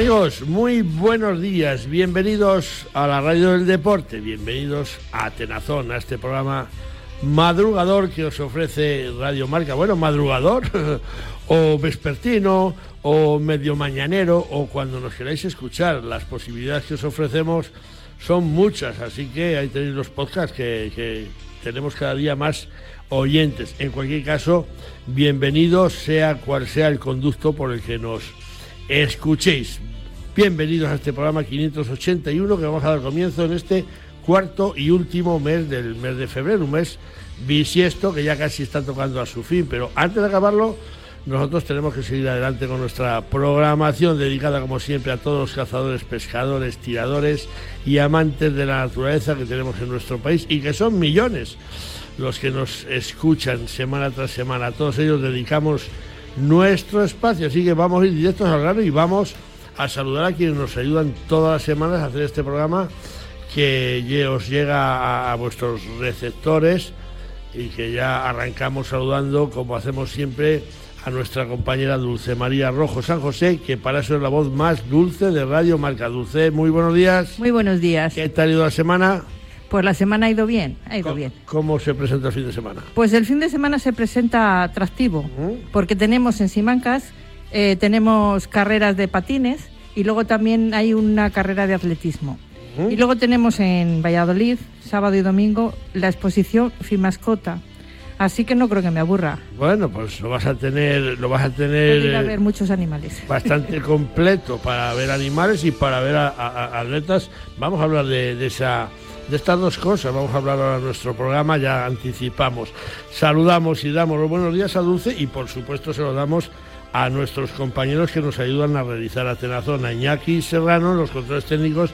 Amigos, muy buenos días, bienvenidos a la radio del deporte, bienvenidos a Tenazón, a este programa madrugador que os ofrece Radio Marca. Bueno, madrugador o vespertino o medio mañanero o cuando nos queráis escuchar, las posibilidades que os ofrecemos son muchas, así que ahí tenéis los podcasts que, que tenemos cada día más oyentes. En cualquier caso, bienvenidos sea cual sea el conducto por el que nos escuchéis. Bienvenidos a este programa 581 que vamos a dar comienzo en este cuarto y último mes del mes de febrero, un mes bisiesto que ya casi está tocando a su fin, pero antes de acabarlo nosotros tenemos que seguir adelante con nuestra programación dedicada como siempre a todos los cazadores, pescadores, tiradores y amantes de la naturaleza que tenemos en nuestro país y que son millones los que nos escuchan semana tras semana. A todos ellos dedicamos nuestro espacio. Así que vamos a ir directos al grano y vamos a saludar a quienes nos ayudan todas las semanas a hacer este programa que os llega a, vuestros receptores y que ya arrancamos saludando como hacemos siempre a nuestra compañera Dulce María Rojo San José, que para eso es la voz más dulce de Radio Marca. Dulce, muy buenos días. Muy buenos días. ¿Qué tal ha ido la semana? Pues la semana ha ido bien, ha ido bien. ¿Cómo se presenta el fin de semana? Pues el fin de semana se presenta atractivo, porque tenemos en Simancas, eh, tenemos carreras de patines y luego también hay una carrera de atletismo. Y luego tenemos en Valladolid, sábado y domingo, la exposición Fimascota. Así que no creo que me aburra. Bueno, pues lo vas a tener, lo vas a tener. Ir a ver muchos animales. Bastante completo para ver animales y para ver a, atletas. Vamos a hablar de esa de estas dos cosas vamos a hablar ahora en nuestro programa, ya anticipamos. Saludamos y damos los buenos días a Dulce y por supuesto se lo damos a nuestros compañeros que nos ayudan a realizar Atenazón, a Iñaki Serrano los controles técnicos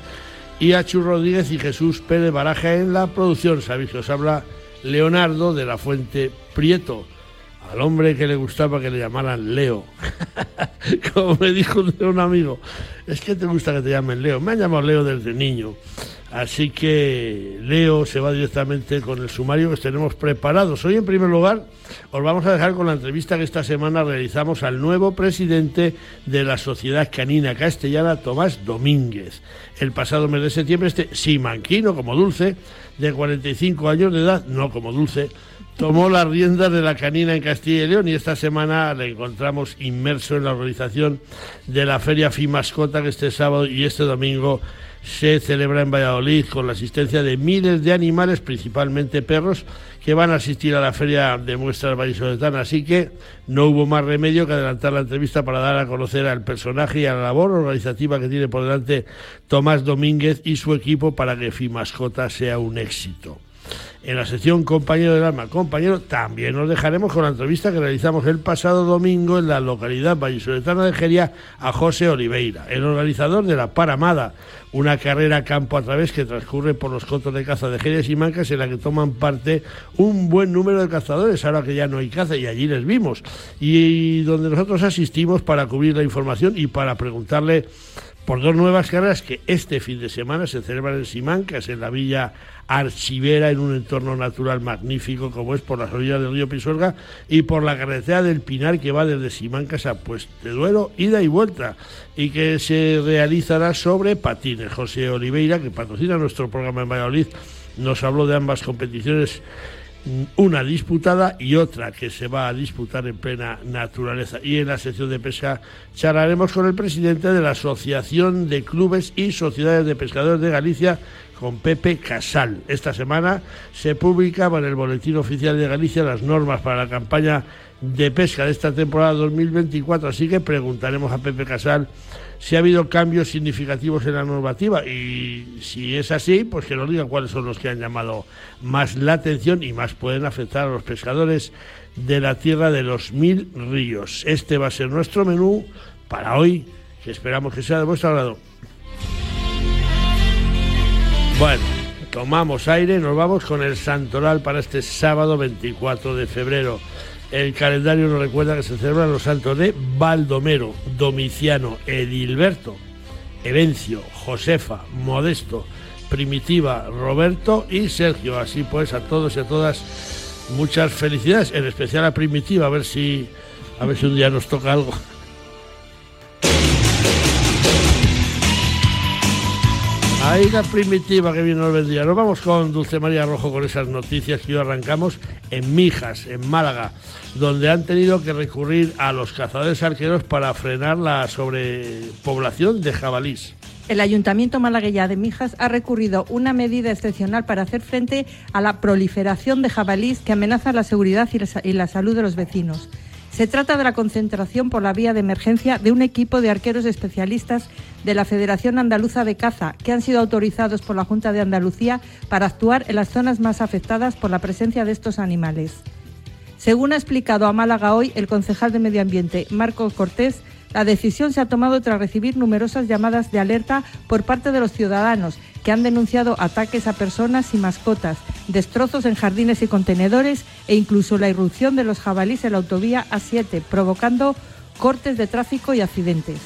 y a Chu Rodríguez y Jesús Pérez Baraja en la producción. Sabéis que os habla Leonardo de la Fuente Prieto, al hombre que le gustaba que le llamaran Leo. Como me dijo un amigo, es que te gusta que te llamen Leo. Me han llamado Leo desde niño. Así que Leo se va directamente con el sumario que tenemos preparados. Hoy, en primer lugar, os vamos a dejar con la entrevista que esta semana realizamos al nuevo presidente de la Sociedad Canina Castellana, Tomás Domínguez. El pasado mes de septiembre, este simanquino, como dulce, de 45 años de edad, no como dulce, tomó las riendas de la canina en Castilla y León y esta semana le encontramos inmerso en la organización de la Feria Fimascota que este sábado y este domingo se celebra en Valladolid con la asistencia de miles de animales, principalmente perros, que van a asistir a la feria de muestras vallisoletana. Así que no hubo más remedio que adelantar la entrevista para dar a conocer al personaje y a la labor organizativa que tiene por delante Tomás Domínguez y su equipo para que Fimascota sea un éxito. En la sección Compañero del Alma, compañero, también nos dejaremos con la entrevista que realizamos el pasado domingo en la localidad vallisoletana de Geria a José Oliveira, el organizador de la Paramada, una carrera campo a través que transcurre por los cotos de caza de Geria y Mancas en la que toman parte un buen número de cazadores, ahora que ya no hay caza y allí les vimos, y donde nosotros asistimos para cubrir la información y para preguntarle por dos nuevas carreras que este fin de semana se celebran en Simancas, en la villa archivera en un entorno natural magnífico como es por las orillas del río Pisuerga y por la carretera del Pinar que va desde Simancas a Pueste de Duero, ida y vuelta, y que se realizará sobre patines. José Oliveira, que patrocina nuestro programa en Valladolid, nos habló de ambas competiciones una disputada y otra que se va a disputar en plena naturaleza. Y en la sección de pesca charlaremos con el presidente de la Asociación de Clubes y Sociedades de Pescadores de Galicia, con Pepe Casal. Esta semana se publicaba en el Boletín Oficial de Galicia las normas para la campaña de pesca de esta temporada 2024, así que preguntaremos a Pepe Casal si ha habido cambios significativos en la normativa y si es así, pues que nos digan cuáles son los que han llamado más la atención y más pueden afectar a los pescadores de la tierra de los mil ríos. Este va a ser nuestro menú para hoy, que esperamos que sea de vuestro agrado. Bueno, tomamos aire, nos vamos con el santoral para este sábado 24 de febrero. El calendario nos recuerda que se celebran los santos de Baldomero, Domiciano, Edilberto, Evencio, Josefa, Modesto, Primitiva, Roberto y Sergio. Así pues, a todos y a todas, muchas felicidades, en especial a Primitiva, a ver si, a ver si un día nos toca algo. Ahí la primitiva que vino el día. Nos vamos con Dulce María Rojo con esas noticias que hoy arrancamos en Mijas, en Málaga, donde han tenido que recurrir a los cazadores arqueros para frenar la sobrepoblación de jabalís. El Ayuntamiento malagueña de Mijas ha recurrido una medida excepcional para hacer frente a la proliferación de jabalís que amenaza la seguridad y la salud de los vecinos. Se trata de la concentración por la vía de emergencia de un equipo de arqueros especialistas de la Federación Andaluza de Caza, que han sido autorizados por la Junta de Andalucía para actuar en las zonas más afectadas por la presencia de estos animales. Según ha explicado a Málaga hoy el concejal de Medio Ambiente, Marcos Cortés, la decisión se ha tomado tras recibir numerosas llamadas de alerta por parte de los ciudadanos que han denunciado ataques a personas y mascotas, destrozos en jardines y contenedores e incluso la irrupción de los jabalíes en la autovía A7, provocando cortes de tráfico y accidentes.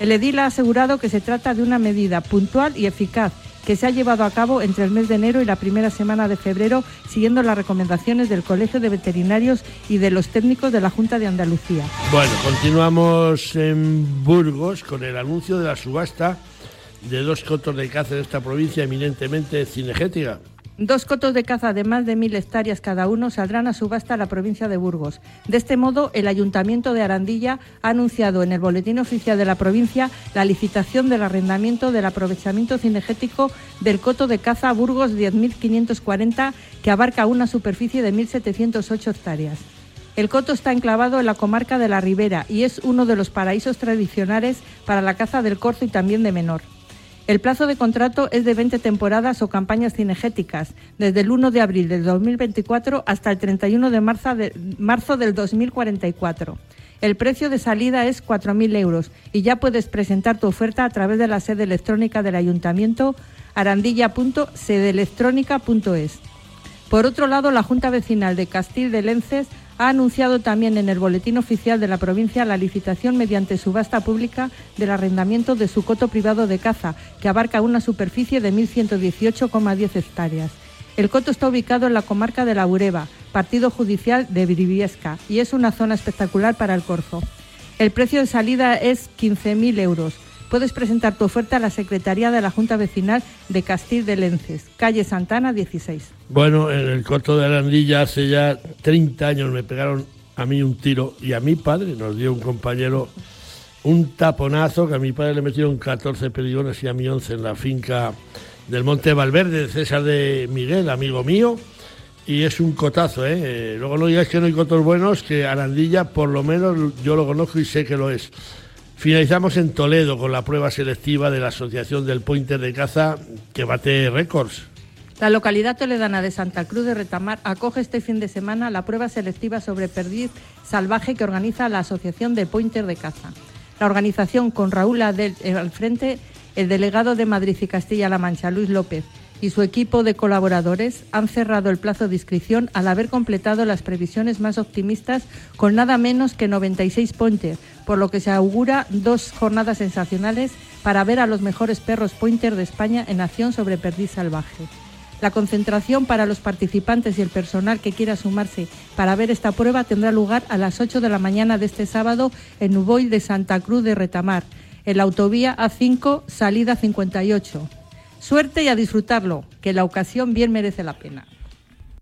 El edil ha asegurado que se trata de una medida puntual y eficaz que se ha llevado a cabo entre el mes de enero y la primera semana de febrero, siguiendo las recomendaciones del Colegio de Veterinarios y de los técnicos de la Junta de Andalucía. Bueno, continuamos en Burgos con el anuncio de la subasta de dos cotos de caza de esta provincia eminentemente cinegética. Dos cotos de caza de más de mil hectáreas cada uno saldrán a subasta a la provincia de Burgos. De este modo, el Ayuntamiento de Arandilla ha anunciado en el Boletín Oficial de la provincia la licitación del arrendamiento del aprovechamiento cinegético del coto de caza Burgos 10.540, que abarca una superficie de 1.708 hectáreas. El coto está enclavado en la comarca de la Ribera y es uno de los paraísos tradicionales para la caza del corzo y también de menor. El plazo de contrato es de 20 temporadas o campañas cinegéticas, desde el 1 de abril del 2024 hasta el 31 de marzo, de, marzo del 2044. El precio de salida es 4.000 euros y ya puedes presentar tu oferta a través de la sede electrónica del Ayuntamiento arandilla.sedeelectrónica.es. Por otro lado, la Junta Vecinal de Castil de Lences ha anunciado también en el Boletín Oficial de la provincia la licitación mediante subasta pública del arrendamiento de su coto privado de caza, que abarca una superficie de 1.118,10 hectáreas. El coto está ubicado en la comarca de la Ureba, partido judicial de Briviesca, y es una zona espectacular para el corzo. El precio de salida es 15.000 euros puedes presentar tu oferta a la Secretaría de la Junta Vecinal de Castil de Lences, calle Santana 16. Bueno, en el corto de Arandilla hace ya 30 años me pegaron a mí un tiro y a mi padre nos dio un compañero un taponazo que a mi padre le metieron 14 perigones y a mí 11 en la finca del Monte Valverde, César de Miguel, amigo mío. Y es un cotazo, ¿eh? ¿eh? Luego no digáis que no hay cotos buenos, que Arandilla por lo menos yo lo conozco y sé que lo es. Finalizamos en Toledo con la prueba selectiva de la Asociación del Pointer de Caza que bate récords. La localidad toledana de Santa Cruz de Retamar acoge este fin de semana la prueba selectiva sobre perdiz salvaje que organiza la Asociación de Pointer de Caza. La organización con Raúl Adel eh, al frente, el delegado de Madrid y Castilla-La Mancha, Luis López, y su equipo de colaboradores han cerrado el plazo de inscripción al haber completado las previsiones más optimistas con nada menos que 96 pointer, por lo que se augura dos jornadas sensacionales para ver a los mejores perros pointer de España en acción sobre perdiz salvaje. La concentración para los participantes y el personal que quiera sumarse para ver esta prueba tendrá lugar a las 8 de la mañana de este sábado en Uboy de Santa Cruz de Retamar, en la autovía A5, salida 58. Suerte y a disfrutarlo, que la ocasión bien merece la pena.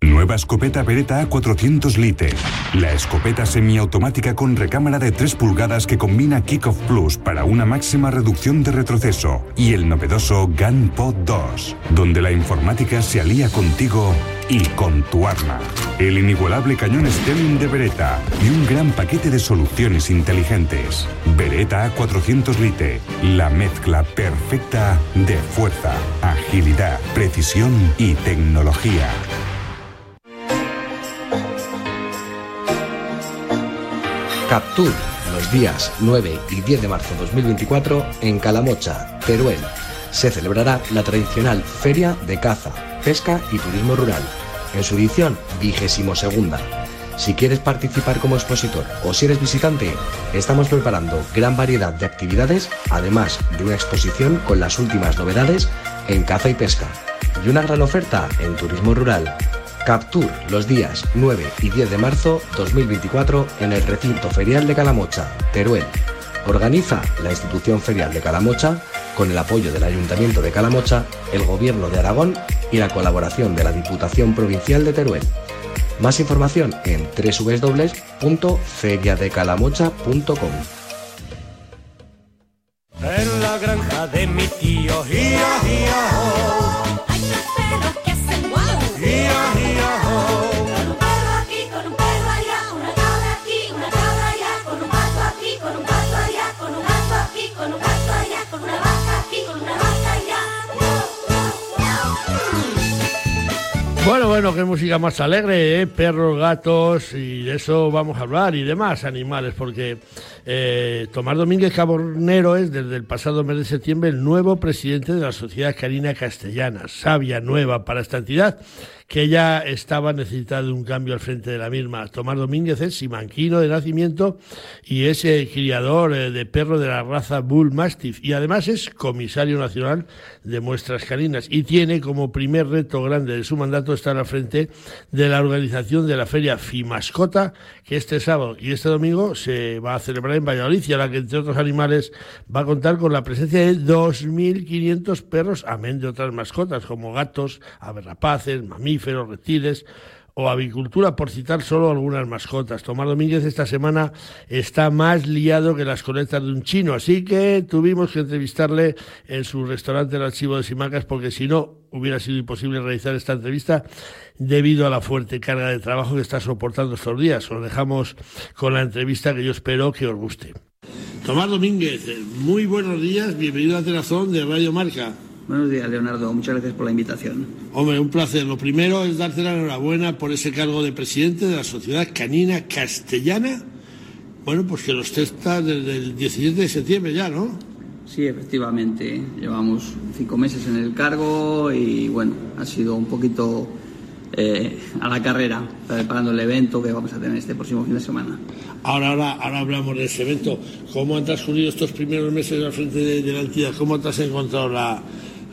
Nueva escopeta Beretta A400 Lite. La escopeta semiautomática con recámara de 3 pulgadas que combina Kickoff Plus para una máxima reducción de retroceso. Y el novedoso GunPod 2, donde la informática se alía contigo y con tu arma. El inigualable cañón Stelling de Beretta y un gran paquete de soluciones inteligentes. Beretta A400 Lite, la mezcla perfecta de fuerza, agilidad, precisión y tecnología. Captur, los días 9 y 10 de marzo de 2024 en Calamocha, Teruel. Se celebrará la tradicional Feria de Caza, Pesca y Turismo Rural, en su edición vigésimo segunda. Si quieres participar como expositor o si eres visitante, estamos preparando gran variedad de actividades, además de una exposición con las últimas novedades en caza y pesca, y una gran oferta en turismo rural. Captur los días 9 y 10 de marzo 2024 en el recinto ferial de Calamocha, Teruel. Organiza la institución ferial de Calamocha con el apoyo del Ayuntamiento de Calamocha, el Gobierno de Aragón y la colaboración de la Diputación Provincial de Teruel. Más información en www.feriadecalamocha.com. Bueno, bueno, qué música más alegre, ¿eh? perros, gatos, y de eso vamos a hablar, y demás animales, porque eh, Tomás Domínguez Cabornero es desde el pasado mes de septiembre el nuevo presidente de la Sociedad Canina Castellana, sabia nueva para esta entidad, que ya estaba necesitada de un cambio al frente de la misma. Tomás Domínguez es simanquino de nacimiento y es eh, criador eh, de perro de la raza Bull Mastiff y además es comisario nacional de muestras caninas y tiene como primer reto grande de su mandato estar al frente de la organización de la feria Fimascota que este sábado y este domingo se va a celebrar en Valladolid a la que entre otros animales va a contar con la presencia de 2.500 perros, amén de otras mascotas como gatos, aves rapaces, mamíferos, reptiles o avicultura, por citar solo algunas mascotas. Tomás Domínguez esta semana está más liado que las colectas de un chino, así que tuvimos que entrevistarle en su restaurante El Archivo de Simacas, porque si no hubiera sido imposible realizar esta entrevista debido a la fuerte carga de trabajo que está soportando estos días. Os dejamos con la entrevista que yo espero que os guste. Tomás Domínguez, muy buenos días, bienvenido a Tenazón de Radio Marca. Buenos días, Leonardo. Muchas gracias por la invitación. Hombre, un placer. Lo primero es darte la enhorabuena por ese cargo de presidente de la Sociedad Canina Castellana. Bueno, pues que los testa desde el 17 de septiembre ya, ¿no? Sí, efectivamente. Llevamos cinco meses en el cargo y bueno, ha sido un poquito eh, a la carrera, preparando el evento que vamos a tener este próximo fin de semana. Ahora, ahora, ahora hablamos de ese evento. ¿Cómo han transcurrido estos primeros meses al frente de, de la entidad? ¿Cómo te has encontrado la,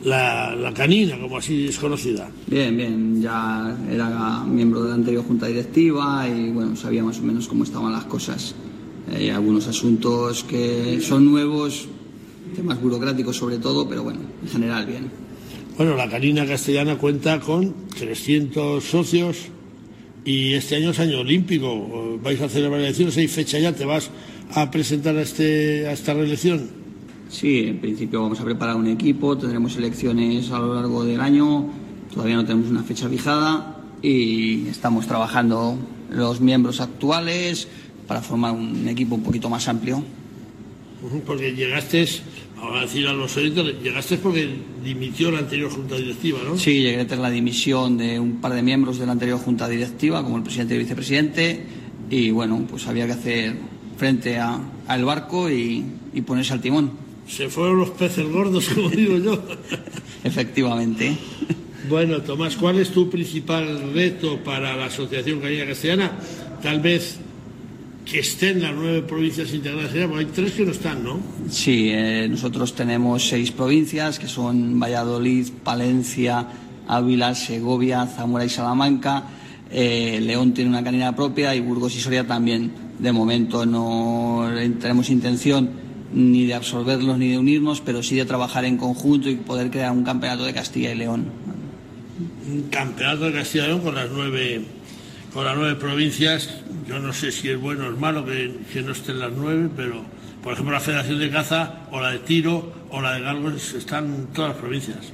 la, la canina, como así es conocida? Bien, bien. Ya era miembro de la anterior junta directiva y bueno, sabía más o menos cómo estaban las cosas. Hay algunos asuntos que son nuevos, temas burocráticos sobre todo, pero bueno, en general bien. Bueno, la canina castellana cuenta con 300 socios y este año es año olímpico. Vais a celebrar elecciones, hay fecha ya, ¿te vas a presentar a, este, a esta reelección? Sí, en principio vamos a preparar un equipo, tendremos elecciones a lo largo del año, todavía no tenemos una fecha fijada y estamos trabajando los miembros actuales para formar un equipo un poquito más amplio. Porque llegaste, vamos a decir a los oyentes, llegaste porque dimitió la anterior junta directiva, ¿no? Sí, llegué tras la dimisión de un par de miembros de la anterior junta directiva, como el presidente y el vicepresidente, y bueno, pues había que hacer frente a- al barco y, y ponerse al timón, Se fueron los peces gordos, como digo yo. efectivamente. Bueno, Tomás, ¿cuál es tu principal reto para la Asociación Canina Castellana? Tal vez que estén las nueve provincias integradas, hay tres que no están, ¿no? Sí, eh, nosotros tenemos seis provincias que son Valladolid, Palencia, Ávila, Segovia, Zamora y Salamanca. Eh, León tiene una canina propia y Burgos y Soria también. De momento no tenemos intención ni de absorberlos ni de unirnos, pero sí de trabajar en conjunto y poder crear un campeonato de Castilla y León. Un campeonato de Castilla y León con las nueve, con las nueve provincias. Yo no sé si es bueno o es malo que, que no estén las nueve, pero por ejemplo la Federación de Caza o la de Tiro o la de Galgos están en todas las provincias.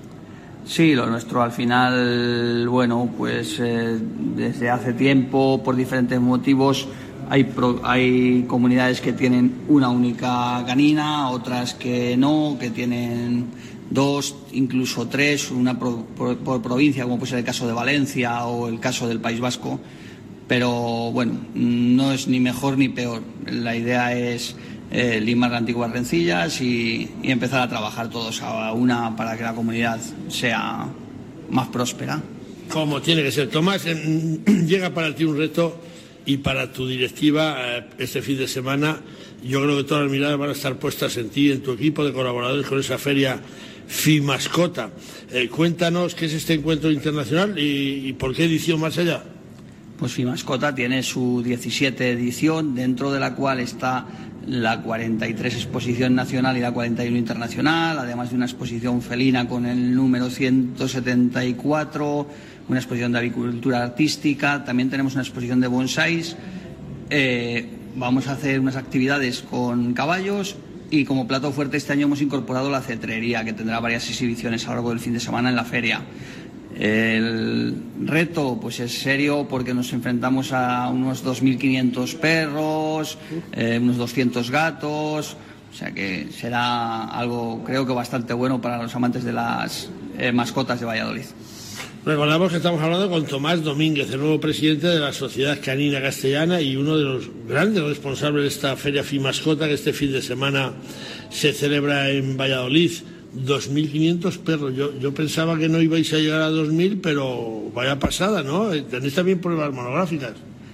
Sí, lo nuestro al final, bueno, pues eh, desde hace tiempo, por diferentes motivos, hay, pro- hay comunidades que tienen una única canina, otras que no, que tienen dos, incluso tres, una por, por provincia, como puede ser el caso de Valencia o el caso del País Vasco. Pero bueno, no es ni mejor ni peor. La idea es eh, limar las antiguas rencillas y, y empezar a trabajar todos a una para que la comunidad sea más próspera. Como tiene que ser. Tomás, llega para ti un reto y para tu directiva eh, este fin de semana. Yo creo que todas las miradas van a estar puestas en ti, en tu equipo de colaboradores con esa feria FIMASCOTA. Eh, cuéntanos qué es este encuentro internacional y, por qué edición más allá. Pues Fimascota tiene su 17 edición, dentro de la cual está la 43 exposición nacional y la 41 internacional, además de una exposición felina con el número 174, una exposición de avicultura artística, también tenemos una exposición de bonsáis. Eh, vamos a hacer unas actividades con caballos y como plato fuerte este año hemos incorporado la cetrería, que tendrá varias exhibiciones a lo largo del fin de semana en la feria. El reto pues es serio porque nos enfrentamos a unos 2.500 perros, eh, unos 200 gatos, o sea que será algo creo que bastante bueno para los amantes de las eh, mascotas de Valladolid. Recordamos que estamos hablando con Tomás Domínguez, el nuevo presidente de la Sociedad Canina Castellana y uno de los grandes responsables de esta Feria Fimascota que este fin de semana se celebra en Valladolid. 2.500 perros. Yo, yo pensaba que no ibais a llegar a 2.000, pero vaya pasada, ¿no? Tenéis también pruebas monográficas.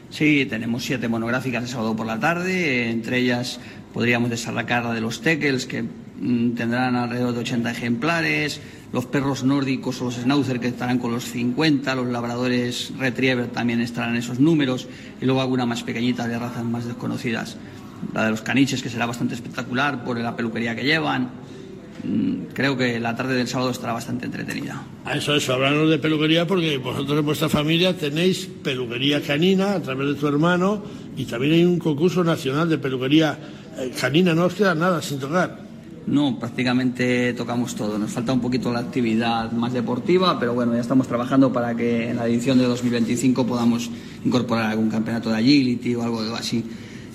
Sí, tenemos siete monográficas de sábado por la tarde, entre ellas podríamos destacar la de los teckels, que mm, tendrán alrededor de 80 ejemplares, los perros nórdicos o los schnauzer que estarán con los 50, los labradores retriever también estarán en esos números, y luego alguna más pequeñita de razas más desconocidas. La de los caniches, que será bastante espectacular por la peluquería que llevan. Mm, Creo que la tarde del sábado estará bastante entretenida. A eso, eso, hablarnos de peluquería porque vosotros en vuestra familia tenéis peluquería canina a través de tu hermano y también hay un concurso nacional de peluquería eh, canina, no os queda nada sin tocar. No, prácticamente tocamos todo. Nos falta un poquito la actividad más deportiva, pero bueno, ya estamos trabajando para que en la edición de 2025 podamos incorporar algún campeonato de agility o algo así.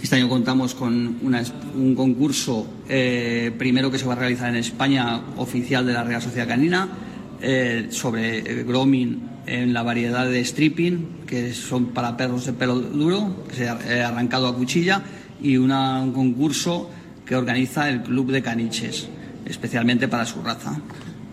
Este año contamos con una un concurso eh, primero que se va a realizar en España, oficial de la Real Sociedad Canina, eh, sobre eh, grooming en la variedad de stripping, que son para perros de pelo duro, que se ha eh, arrancado a cuchilla, y una- un concurso que organiza el Club de Caniches, especialmente para su raza.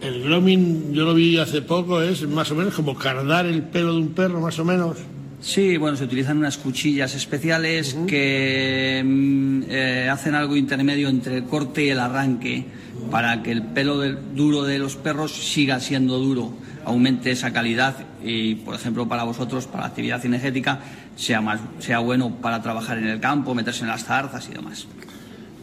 El grooming, yo lo vi hace poco, es más o menos como cardar el pelo de un perro, más o menos. Sí, bueno, se utilizan unas cuchillas especiales que mm, eh, hacen algo intermedio entre el corte y el arranque para que el pelo del- duro de los perros siga siendo duro, aumente esa calidad y, por ejemplo, para vosotros, para la actividad cinegética, sea, más, sea bueno para trabajar en el campo, meterse en las zarzas y demás.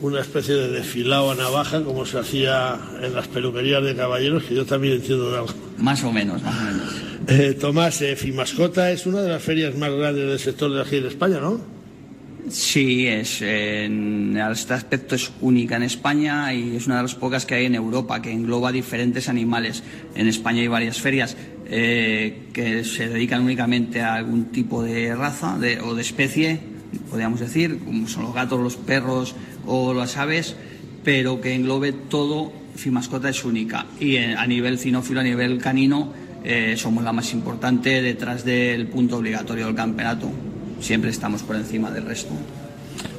Una especie de desfilado a navaja, como se hacía en las peluquerías de caballeros, que yo también entiendo de algo. Más o menos, más o menos. Eh, Tomás, eh, Fimascota es una de las ferias más grandes del sector de aquí en España, ¿no? Sí, es, en este aspecto es única en España y es una de las pocas que hay en Europa, que engloba diferentes animales. En España hay varias ferias eh, que se dedican únicamente a algún tipo de raza de- o de especie, podríamos decir, como son los gatos, los perros o las aves, pero que englobe todo. Fimascota es única y eh, a nivel cinófilo, a nivel canino, eh, somos la más importante detrás del punto obligatorio del campeonato. Siempre estamos por encima del resto.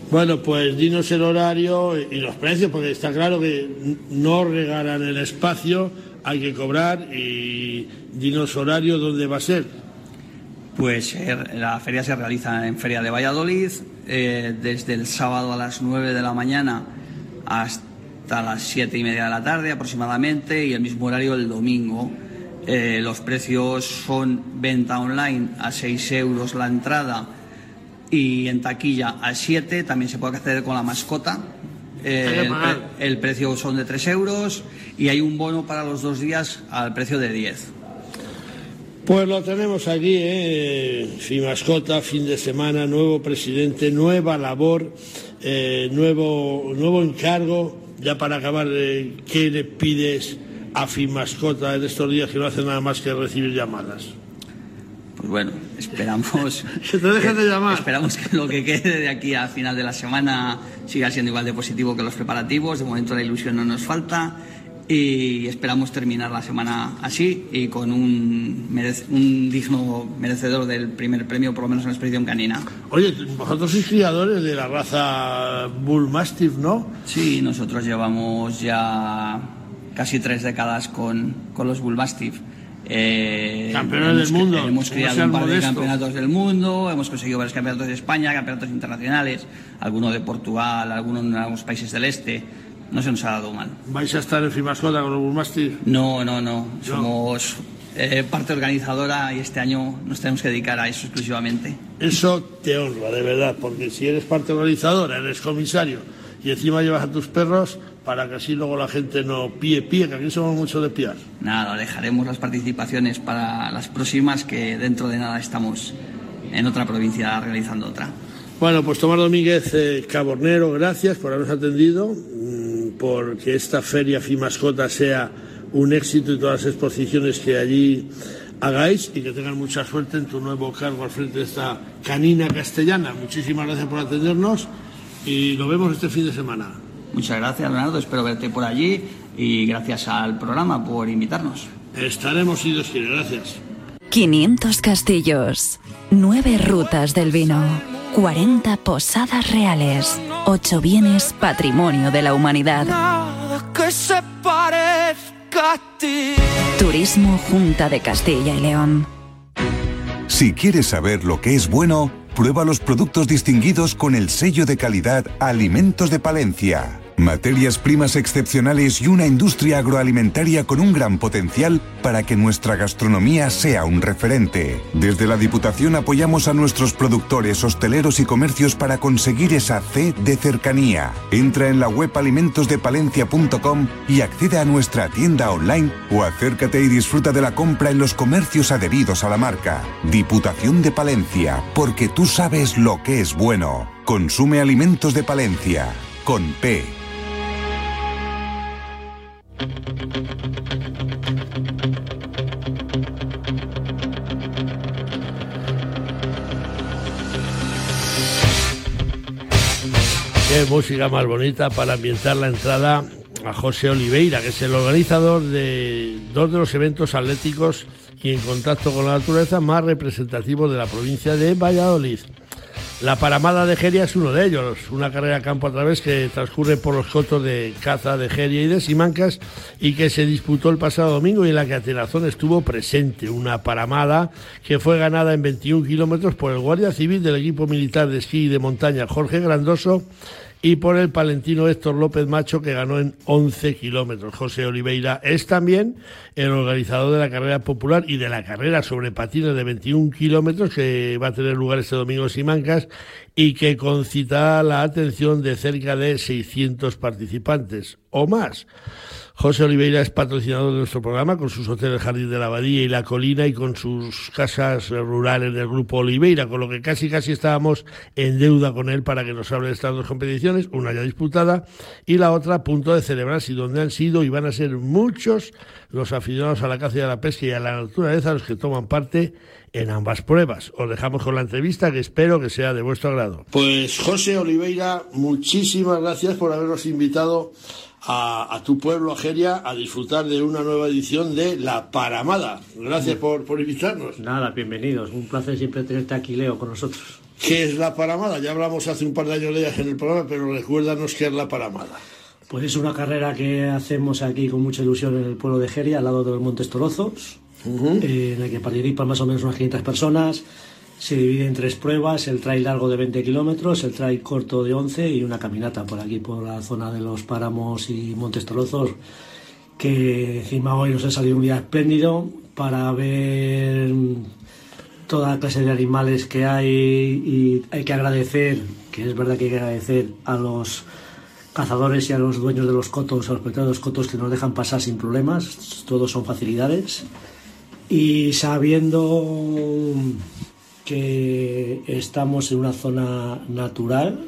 Bueno, pues dinos el horario y los precios, porque está claro que no regalan el espacio, hay que cobrar y dinos horario dónde va a ser. Pues eh, la feria se realiza en Feria de Valladolid, eh, desde el sábado a las 9 de la mañana hasta las 7 y media de la tarde aproximadamente, y el mismo horario el domingo. Eh, los precios son venta online a 6 euros la entrada y en taquilla a 7, también se puede acceder con la mascota. Eh, el precio son de 3 euros y hay un bono para los dos días al precio de 10. Pues lo tenemos aquí, ¿eh? Fimascota, fin de semana, nuevo presidente, nueva labor, eh, nuevo, nuevo encargo. Ya para acabar, eh, ¿qué le pides a Fimascota en estos días que no hace nada más que recibir llamadas? Pues bueno, esperamos. Que te dejen de llamar. Esperamos que lo que quede de aquí a final de la semana siga siendo igual de positivo que los preparativos. De momento la ilusión no nos falta y esperamos terminar la semana así y con un, merec- un digno merecedor del primer premio, por lo menos en la expedición canina. Oye, vosotros sois criadores de la raza Bull Mastiff, ¿no? Sí, nosotros llevamos ya casi tres décadas con, con los Bull Mastiff. Eh, Campeones hemos del mundo, Hemos sea un par de campeonatos del mundo, hemos conseguido varios campeonatos de España, campeonatos internacionales, alguno de Portugal, alguno en algunos países del este. No se nos ha dado mal. ¿Vais a estar en Fimascota con los Mastiff? No, no, no. Somos eh, parte organizadora y este año nos tenemos que dedicar a eso exclusivamente. Eso te honra, de verdad, porque si eres parte organizadora, eres comisario y encima llevas a tus perros para que así luego la gente no pie pie, que aquí somos mucho de piar. Nada, dejaremos las participaciones para las próximas, que dentro de nada estamos en otra provincia realizando otra. Bueno, pues Tomás Domínguez eh, Cabornero, gracias por habernos atendido, porque esta feria FIMascota sea un éxito y todas las exposiciones que allí hagáis y que tengan mucha suerte en tu nuevo cargo al frente de esta canina castellana. Muchísimas gracias por atendernos y nos vemos este fin de semana. Muchas gracias, Leonardo. Espero verte por allí y gracias al programa por invitarnos. Estaremos si Dios quiere. Gracias. 500 castillos, 9 rutas del vino, 40 posadas reales, 8 bienes patrimonio de la humanidad. que se parezca a ti. Turismo Junta de Castilla y León. Si quieres saber lo que es bueno, prueba los productos distinguidos con el sello de calidad Alimentos de Palencia. Materias primas excepcionales y una industria agroalimentaria con un gran potencial para que nuestra gastronomía sea un referente. Desde la Diputación apoyamos a nuestros productores, hosteleros y comercios para conseguir esa C de cercanía. Entra en la web alimentosdepalencia.com y accede a nuestra tienda online o acércate y disfruta de la compra en los comercios adheridos a la marca. Diputación de Palencia, porque tú sabes lo que es bueno. Consume alimentos de Palencia, con P. Qué música más bonita para ambientar la entrada a José Oliveira, que es el organizador de dos de los eventos atléticos y en contacto con la naturaleza más representativos de la provincia de Valladolid. La Paramada de Geria es uno de ellos, una carrera a campo a través que transcurre por los cotos de caza de Geria y de Simancas y que se disputó el pasado domingo y en la que Atenazón estuvo presente. Una Paramada que fue ganada en 21 kilómetros por el Guardia Civil del equipo militar de esquí y de montaña Jorge Grandoso y por el palentino Héctor López Macho que ganó en 11 kilómetros. José Oliveira es también el organizador de la carrera popular y de la carrera sobre patines de 21 kilómetros que va a tener lugar este domingo en Simancas y que concitará la atención de cerca de 600 participantes o más. José Oliveira es patrocinador de nuestro programa con sus hoteles Jardín de la Abadía y La Colina y con sus casas rurales del Grupo Oliveira, con lo que casi casi estábamos en deuda con él para que nos hable de estas dos competiciones, una ya disputada y la otra a punto de celebrarse donde han sido y van a ser muchos los aficionados a la caza y a la pesca y a la naturaleza los que toman parte en ambas pruebas. Os dejamos con la entrevista que espero que sea de vuestro agrado. Pues José Oliveira, muchísimas gracias por habernos invitado a, a tu pueblo, a Geria, a disfrutar de una nueva edición de La Paramada. Gracias por, por invitarnos. Nada, bienvenidos. Un placer siempre tenerte aquí, Leo, con nosotros. ¿Qué es La Paramada? Ya hablamos hace un par de años de ellas en el programa, pero recuérdanos qué es La Paramada. Pues es una carrera que hacemos aquí con mucha ilusión en el pueblo de Geria, al lado de los Montes Torozos, eh, en el que participan más o menos unas 500 personas. Se divide en tres pruebas, el trail largo de 20 kilómetros, el trail corto de 11 y una caminata por aquí, por la zona de los Páramos y Montes Torozos, que encima hoy nos ha salido un día espléndido para ver toda clase de animales que hay y hay que agradecer, que es verdad que hay que agradecer a los cazadores y a los dueños de los cotos, a los propietarios de los cotos que nos dejan pasar sin problemas, todos son facilidades. Y sabiendo que estamos en una zona natural,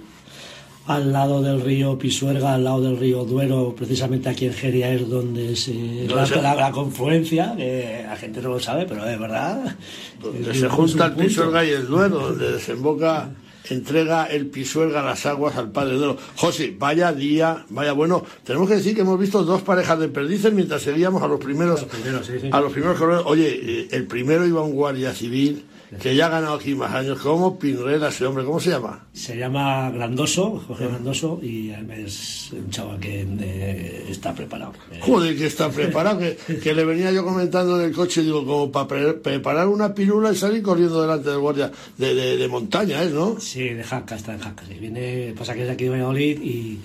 al lado del río Pisuerga, al lado del río Duero, precisamente aquí en Geria es donde se la, la- la confluencia, que la gente no lo sabe, pero es verdad. Donde se un- junta el punto. Pisuerga y el Duero, donde desemboca, entrega el Pisuerga las aguas al Padre Duero. José, vaya día, vaya bueno. Tenemos que decir que hemos visto dos parejas de perdices mientras seguíamos a los primeros, Primero, sí, sí. a los primeros. Oye, eh, el primero iba un guardia civil que ya ha ganado aquí más años. ¿Cómo Pinrera ese hombre? ¿Cómo se llama? Se llama Grandoso, Jorge Grandoso, y es un chaval que eh, está preparado. Joder, que está preparado, que, que le venía yo comentando en el coche, digo, como para pre- preparar una pirula y salir corriendo delante del guardia de, de- de montaña, ¿eh? ¿no? Sí, de Jaca, está en Jaca. sí. Viene, pasa que es de aquí de Valladolid y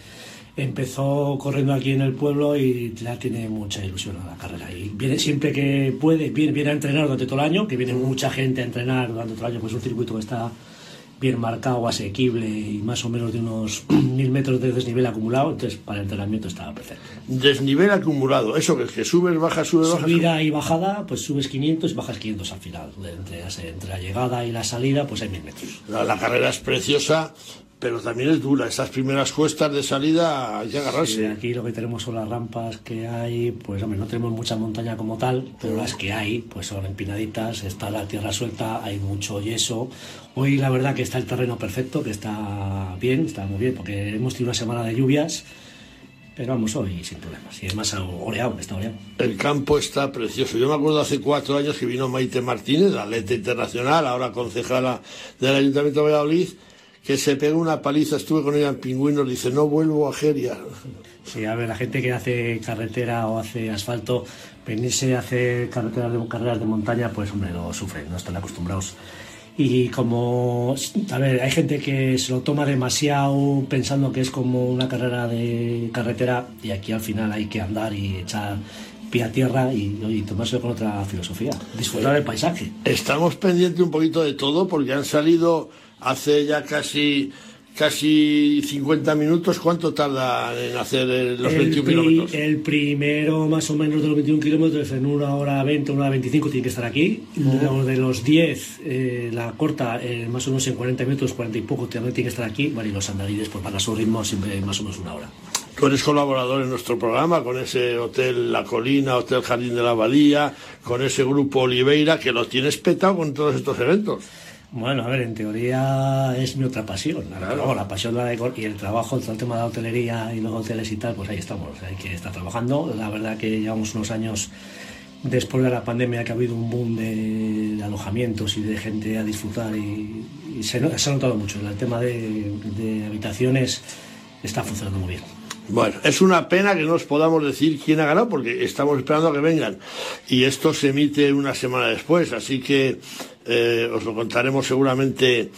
empezó corriendo aquí en el pueblo y ya tiene mucha ilusión a la carrera. Y viene siempre que puede, viene, viene a entrenar durante todo el año, que viene mucha gente a entrenar durante todo el año, pues es un circuito que está bien marcado, asequible y más o menos de unos mil metros de desnivel acumulado, entonces para el entrenamiento estaba perfecto. Desnivel acumulado, eso que, que subes, bajas, subes, bajas. Subida y bajada, pues subes 500 y bajas 500 al final. Entre, entre la llegada y la salida, pues hay mil metros. La, la carrera es preciosa, pero también es dura. Esas primeras cuestas de salida hay que Sí, agarrarse. aquí lo que tenemos son las rampas que hay, pues hombre, no tenemos mucha montaña como tal, pero las que hay, pues son empinaditas, está la tierra suelta, hay mucho yeso. Hoy la verdad que está el terreno perfecto, que está bien, está muy bien, porque hemos tenido una semana de lluvias, pero vamos hoy sin problemas. Y es más oreado, está oreado. El campo está precioso. Yo me acuerdo hace cuatro años que vino Maite Martínez, la atleta internacional, ahora concejala del Ayuntamiento de Valladolid, que se pegó una paliza, estuve con ella en Pingüinos, dice, no vuelvo a Geria. Sí, a ver, la gente que hace carretera o hace asfalto, venirse a hacer carreteras de, carreras de montaña, pues hombre, lo sufren, no están acostumbrados. Y como, a ver, hay gente que se lo toma demasiado pensando que es como una carrera de carretera y aquí al final hay que andar y echar pie a tierra y, y tomárselo con otra filosofía, disfrutar del paisaje. Estamos pendientes un poquito de todo porque han salido hace ya casi casi 50 minutos. ¿Cuánto tarda en hacer eh, los el, 21 pri- kilómetros? el primero más o menos de los 21 kilómetros en una hora 20, una hora 25 tiene que estar aquí. Los de los 10, eh, la corta, eh, más o menos en 40 minutos, 40 y poco también tiene que estar aquí. Bueno, y los andarides pues van a su ritmo siempre más o menos una hora. Tú eres colaborador en nuestro programa con ese hotel La Colina, Hotel Jardín de la Abadía, con ese grupo Oliveira que lo tienes petado con todos estos eventos. Bueno, a ver, en teoría es mi otra pasión. Claro. Luego, la pasión la de y el trabajo, todo el tema de la hotelería y los hoteles y tal, pues ahí estamos. Hay que estar trabajando. La verdad que llevamos unos años después de la pandemia que ha habido un boom de, de alojamientos y de gente a disfrutar y, y se, se ha notado mucho. El tema de, de habitaciones está funcionando muy bien. Bueno, es una pena que no os podamos decir quién ha ganado porque estamos esperando a que vengan. Y esto se emite una semana después, así que eh, os lo contaremos seguramente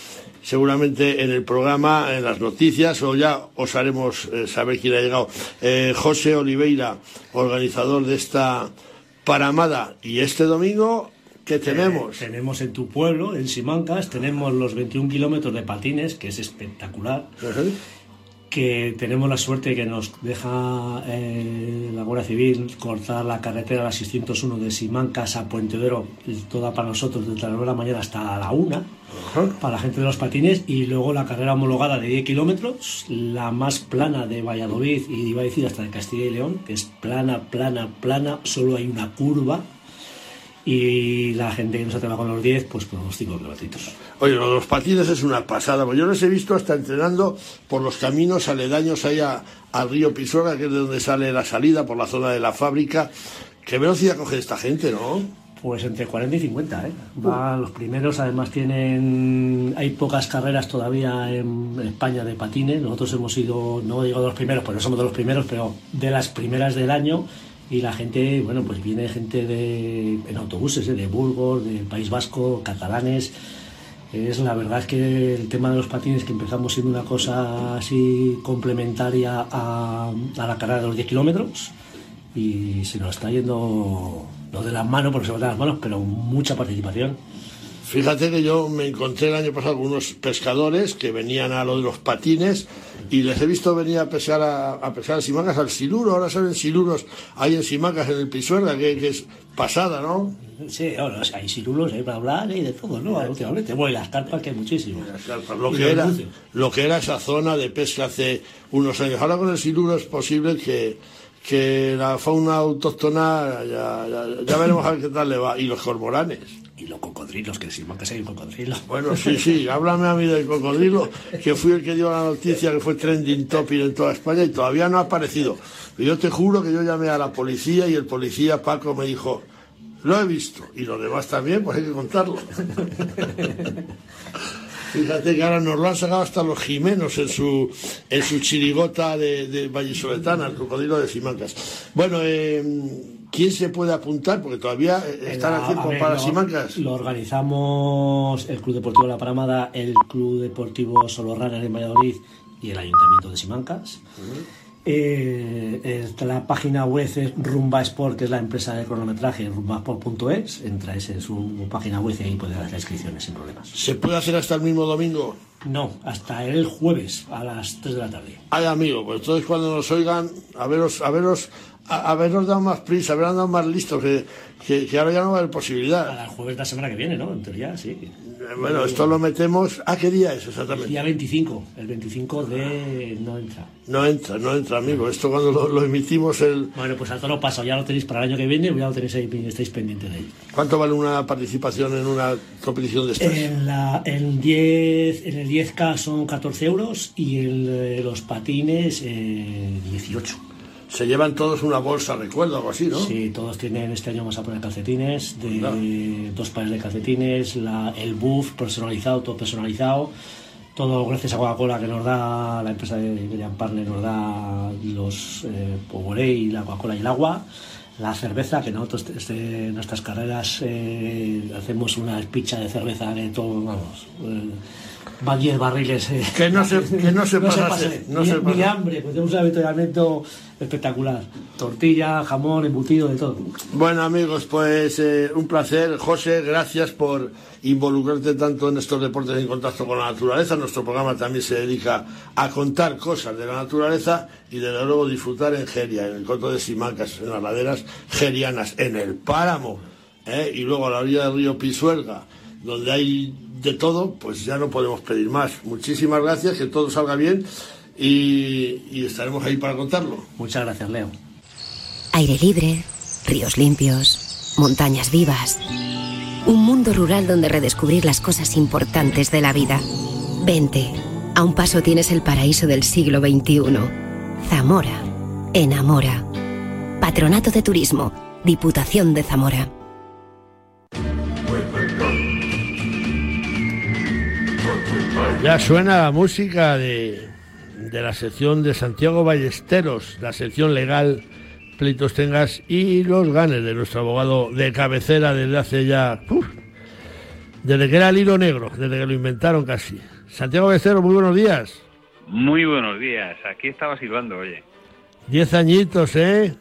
seguramente en el programa, en las noticias, o ya os haremos eh, saber quién ha llegado. Eh, José Oliveira, organizador de esta paramada. Y este domingo, ¿qué tenemos? Eh, tenemos en tu pueblo, en Simancas, tenemos los 21 kilómetros de patines, que es espectacular. Que tenemos la suerte que nos deja eh, la Guardia Civil cortar la carretera la 601 de Simancas a Puente Duro, toda para nosotros desde las 9 de la mañana hasta la 1, para la gente de los patines, y luego la carrera homologada de 10 kilómetros, la más plana de Valladolid y iba a decir hasta de Castilla y León, que es plana, plana, plana, solo hay una curva. Y la gente que nos atreva con los 10, pues con los 5 kilómetros. Oye, lo de los patines es una pasada, yo los he visto hasta entrenando por los caminos aledaños allá al río Pisuerga, que es de donde sale la salida, por la zona de la fábrica. ¿Qué velocidad coge esta gente, no? Pues entre 40 y 50, ¿eh? Va, los primeros además tienen... Hay pocas carreras todavía en España de patines. Nosotros hemos sido, no digo de los primeros, pues no somos de los primeros, pero de las primeras del año. Y la gente, bueno, pues viene gente en autobuses, ¿eh? de Burgos, del País Vasco, catalanes. Es la verdad es que el tema de los patines que empezamos siendo una cosa así complementaria a, a la carrera de los 10 kilómetros y se nos está yendo no de las manos porque se nos de las manos pero mucha participación Fíjate que yo me encontré el año pasado con unos pescadores que venían a lo de los patines y les he visto venir a pescar a, a pescar a Simacas al siluro. Ahora salen siluros ahí en Simacas, en el Pisuerga, que, que es pasada, ¿no? sí ahora, o sea, hay sirulos hay para hablar y de todo no últimamente bueno y las carpas que hay muchísimo Lo Y que, era, lo que era esa zona de pesca hace unos años. Ahora con el siluro es posible que, que la fauna autóctona, ya, ya, ya veremos a ver qué tal le va. Y los cormoranes. Y los cocodrilos que decimos que hay un cocodrilo Bueno, sí, sí, háblame a mí del cocodrilo, que fui el que dio la noticia que fue trending topic en toda España y todavía no ha aparecido. Yo te juro que yo llamé a la policía y el policía Paco me dijo, lo he visto. Y los demás también, pues hay que contarlo. Fíjate que ahora nos lo han sacado hasta los jimenos en su, en su chirigota de, de Vallisoletana, el cocodrilo de Simancas. Bueno, eh, ¿quién se puede apuntar? Porque todavía eh, están a tiempo para Simancas. Lo organizamos el Club Deportivo La Paramada, el Club Deportivo Solo Runner en Valladolid y el Ayuntamiento de Simancas. Eh, la página web es Rumba Sport, que es la empresa de cronometraje, rumbasport.es. Entra en su página web y ahí puedes hacer inscripciones sin problemas. ¿Se puede hacer hasta el mismo domingo? No, hasta el jueves a las 3 de la tarde. Ay, amigo, pues entonces cuando nos oigan, a veros, a veros, a, habernos dado más prisa, haber dado más listos, que, que, que ahora ya no va a haber posibilidad. Al jueves de la semana que viene, ¿no? En teoría, sí. Eh, Bueno, esto lo metemos. ¿A qué día es El exactamente? día 25. El 25 de... no entra. No entra, no entra, amigo. Esto cuando lo, lo emitimos, el Bueno, pues al lo paso. Ya lo tenéis para el año que viene, ya lo tenéis ahí, estáis pendientes de ello. ¿cuánto vale una participación en una competición de estas? En, la, en, 10, en el 10K son 14 euros y en eh, los patines eh, 18. Se llevan todos una bolsa, recuerdo, algo así, ¿no? Sí, todos tienen, este año vamos a poner calcetines, de Claro. dos pares de calcetines, la, el buff personalizado, todo personalizado. Todo gracias a Coca-Cola que nos da, la empresa de Iberian Partner nos da los eh, Powerade la Coca-Cola y el agua. La cerveza, que nosotros este, en nuestras carreras eh, hacemos una picha de cerveza que todo, vamos, eh, va 10 barriles. eh. Que no se- que no se pasase, no ni, se ni pasase. hambre, pues tenemos un avituallamiento espectacular. Tortilla, jamón, embutido, de todo. Bueno, amigos, pues eh, un placer. José, gracias por involucrarte tanto en estos deportes en contacto con la naturaleza. Nuestro programa también se dedica a contar cosas de la naturaleza y desde luego disfrutar en Geria, en el coto de Simancas, en las laderas gerianas, en el páramo ¿eh? y luego a la orilla del río Pisuerga, donde hay de todo, pues ya no podemos pedir más. Muchísimas gracias, que todo salga bien y, y estaremos ahí para contarlo. Muchas gracias, Leo. Aire libre, ríos limpios, montañas vivas. Un mundo rural donde redescubrir las cosas importantes de la vida. Vente, a un paso tienes el paraíso del siglo XXI. Zamora, enamora. Patronato de Turismo, Diputación de Zamora. Ya suena la música de, de la sección de Santiago Ballesteros, la sección legal Pleitos Tengas y los ganes de nuestro abogado de cabecera desde hace ya. uf, desde que era el hilo negro, desde que lo inventaron casi. Santiago Ballesteros, muy buenos días. Muy buenos días. Aquí estaba silbando, oye. Diez añitos, ¿eh?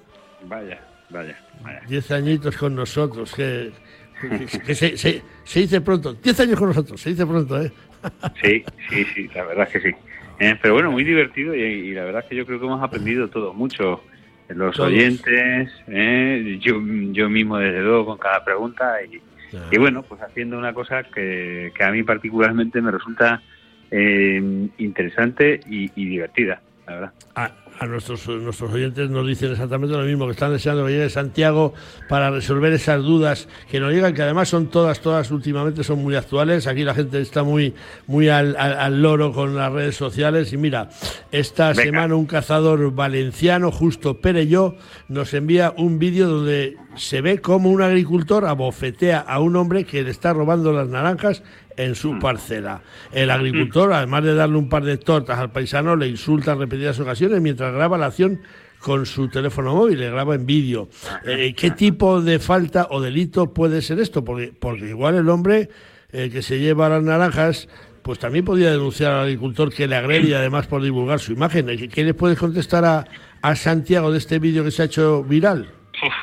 Vaya, vaya, vaya. Diez añitos con nosotros, que, que se, se- se dice pronto. Diez años con nosotros, se dice pronto, ¿eh? Sí, sí, sí, la verdad es que sí. Eh, pero bueno, muy divertido y, y la verdad es que yo creo que hemos aprendido todo mucho. Los Todos. oyentes, eh, yo, yo mismo desde luego con cada pregunta y, y bueno, pues haciendo una cosa que, que a mí particularmente me resulta eh, interesante y, y divertida, la verdad. a, a nuestros, nuestros oyentes nos dicen exactamente lo mismo, que están deseando que llegue Santiago para resolver esas dudas que nos llegan, que además son todas, todas últimamente son muy actuales. Aquí la gente está muy, muy al, al- al loro con las redes sociales. Y mira, esta Venga. semana un cazador valenciano, Justo Perelló, nos envía un vídeo donde se ve como un agricultor abofetea a un hombre que le está robando las naranjas en su parcela. El agricultor, además de darle un par de tortas al paisano, le insulta en repetidas ocasiones mientras graba la acción con su teléfono móvil, le graba en vídeo. Eh, ¿Qué tipo de falta o delito puede ser esto? Porque, porque igual el hombre eh, que se lleva las naranjas, pues también podría denunciar al agricultor que le agrede y además por divulgar su imagen. ¿Qué, qué le puedes contestar a, a Santiago de este vídeo que se ha hecho viral? Uf,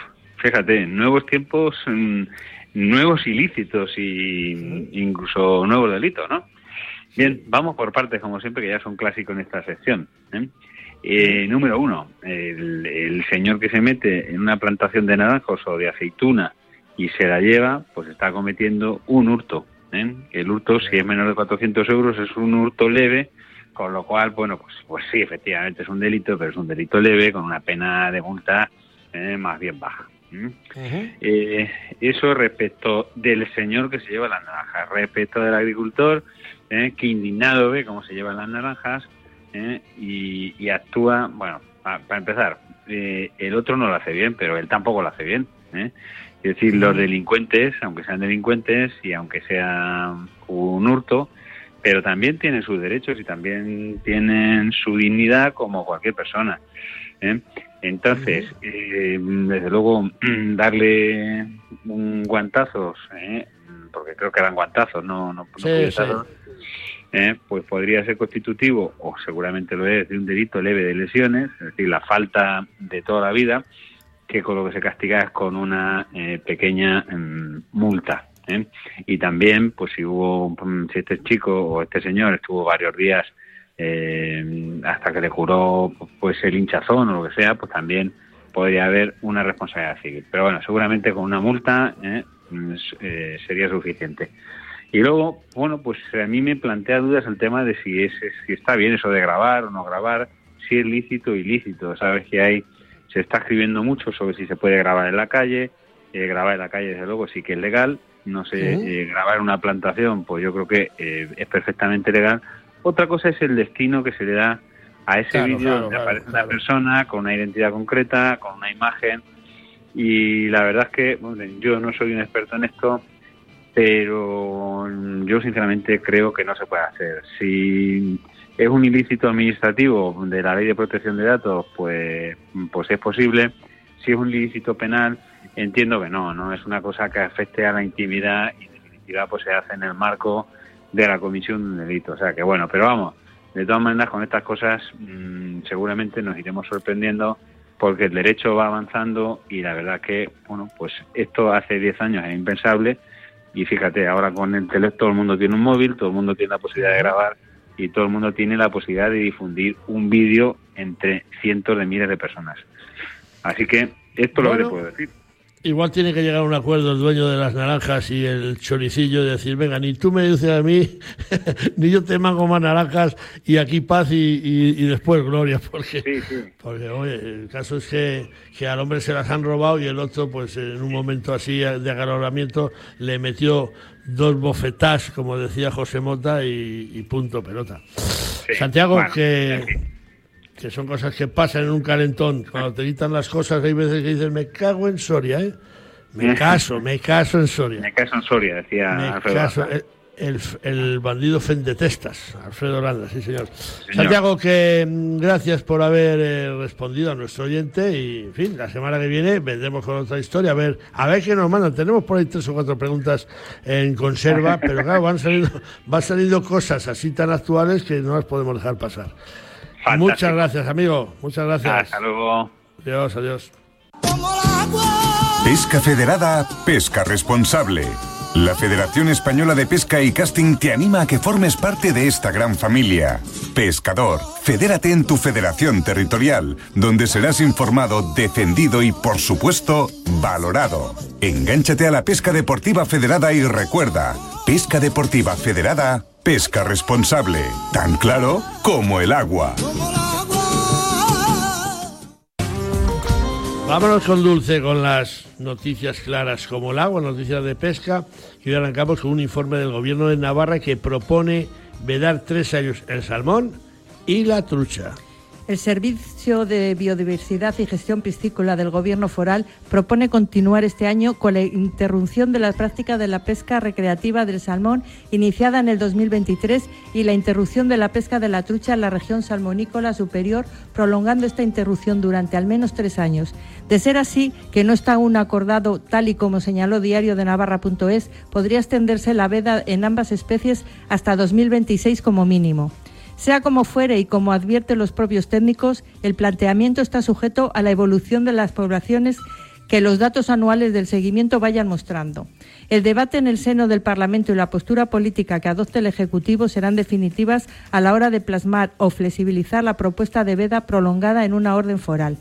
fíjate, nuevos tiempos, mm, nuevos ilícitos y incluso nuevos delitos, ¿no? Bien, vamos por partes, como siempre, que ya son clásicos en esta sección. ¿eh? Eh, número uno, el, el señor que se mete en una plantación de naranjos o de aceituna y se la lleva, pues está cometiendo un hurto. ¿eh? El hurto, si es menor de 400 euros, es un hurto leve, con lo cual, bueno, pues, pues sí, efectivamente es un delito, pero es un delito leve con una pena de multa eh, más bien baja. Eh, eso respecto del señor que se lleva las naranjas, respecto del agricultor eh, que indignado ve cómo se llevan las naranjas eh, y, y actúa, bueno, pa- para empezar, eh, el otro no lo hace bien, pero él tampoco lo hace bien. ¿eh? Es decir, los delincuentes, aunque sean delincuentes y aunque sea un hurto, pero también tienen sus derechos y también tienen su dignidad como cualquier persona. ¿eh? Entonces, eh, desde luego, darle un guantazos, ¿eh? porque creo que eran guantazos, no, no, no Sí, puñetazos, ¿eh? pues podría ser constitutivo, o seguramente lo es, de un delito leve de lesiones, es decir, la falta de toda la vida, que con lo que se castiga es con una eh, pequeña mm, multa. ¿eh? Y también, pues si hubo, mm, si este chico o este señor estuvo varios días eh, hasta que le curó pues el hinchazón o lo que sea, pues también podría haber una responsabilidad civil. Pero bueno, seguramente con una multa ¿eh? Mm, eh, sería suficiente. Y luego, bueno, pues a mí me plantea dudas el tema de si es, si está bien eso de grabar o no grabar, si es lícito o ilícito. Sabes que hay, se está escribiendo mucho sobre si se puede grabar en la calle. Eh, grabar en la calle, desde luego, sí que es legal. No sé, Sí. eh, grabar en una plantación, pues yo creo que eh, es perfectamente legal. Otra cosa es el destino que se le da a ese Claro, vídeo claro, donde claro, aparece una persona con una identidad concreta, con una imagen. Y la verdad es que bueno, yo no soy un experto en esto, pero yo sinceramente creo que no se puede hacer. Si es un ilícito administrativo de la ley de protección de datos, pues, pues es posible. Si es un ilícito penal, entiendo que no, no es una cosa que afecte a la intimidad y en definitiva pues se hace en el marco de la comisión de un delito. O sea que bueno, pero vamos, de todas maneras con estas cosas mm, seguramente nos iremos sorprendiendo porque el derecho va avanzando y la verdad que, bueno, pues esto hace 10 años era impensable y fíjate, ahora con el teléfono todo el mundo tiene un móvil, todo el mundo tiene la posibilidad de grabar y todo el mundo tiene la posibilidad de difundir un vídeo entre cientos de miles de personas. Así que esto es lo que te puedo decir. Igual tiene que llegar a un acuerdo el dueño de las naranjas y el choricillo y decir, venga, ni tú me dices a mí, ni yo te mango más naranjas y aquí paz y, y- y después gloria, porque, porque oye, el caso es que, que al hombre se las han robado y el otro, pues en un momento así de agarramiento, le metió dos bofetás, como decía José Mota, y, y punto pelota. Santiago, bueno, que, que son cosas que pasan en un calentón. Cuando te quitan las cosas, hay veces que dices, me cago en Soria, ¿eh? Me caso, me caso en Soria. Me caso en Soria, decía Me Alfredo caso, el, el bandido Fendetestas, Alfredo Landa, sí señor. Santiago, que mm, gracias por haber eh, respondido a nuestro oyente y, en fin, la semana que viene vendremos con otra historia. A ver, a ver qué nos mandan. Tenemos por ahí tres o cuatro preguntas en conserva, pero claro, van saliendo, van saliendo cosas así tan actuales que no las podemos dejar pasar. Muchas gracias, amigo. Muchas gracias. Hasta luego. Adiós, adiós. Pesca Federada, pesca responsable. La Federación Española de Pesca y Casting te anima a que formes parte de esta gran familia. Pescador, fedérate en tu federación territorial, donde serás informado, defendido y, por supuesto, valorado. Engánchate a la pesca deportiva federada y recuerda, pesca deportiva federada, pesca responsable, tan claro como el agua. Vámonos con Dulce, con las noticias claras como el agua, noticias de pesca. Y hoy arrancamos con un informe del gobierno de Navarra que propone vedar tres años el salmón y la trucha. El Servicio de Biodiversidad y Gestión Piscícola del Gobierno Foral propone continuar este año con la interrupción de la práctica de la pesca recreativa del salmón iniciada en el 2023 y la interrupción de la pesca de la trucha en la región salmonícola superior, prolongando esta interrupción durante al menos tres años. De ser así, que no está aún acordado, tal y como señaló diario de Navarra.es, podría extenderse la veda en ambas especies hasta 2026 como mínimo. Sea como fuere y como advierten los propios técnicos, el planteamiento está sujeto a la evolución de las poblaciones que los datos anuales del seguimiento vayan mostrando. El debate en el seno del Parlamento y la postura política que adopte el Ejecutivo serán definitivas a la hora de plasmar o flexibilizar la propuesta de veda prolongada en una orden foral.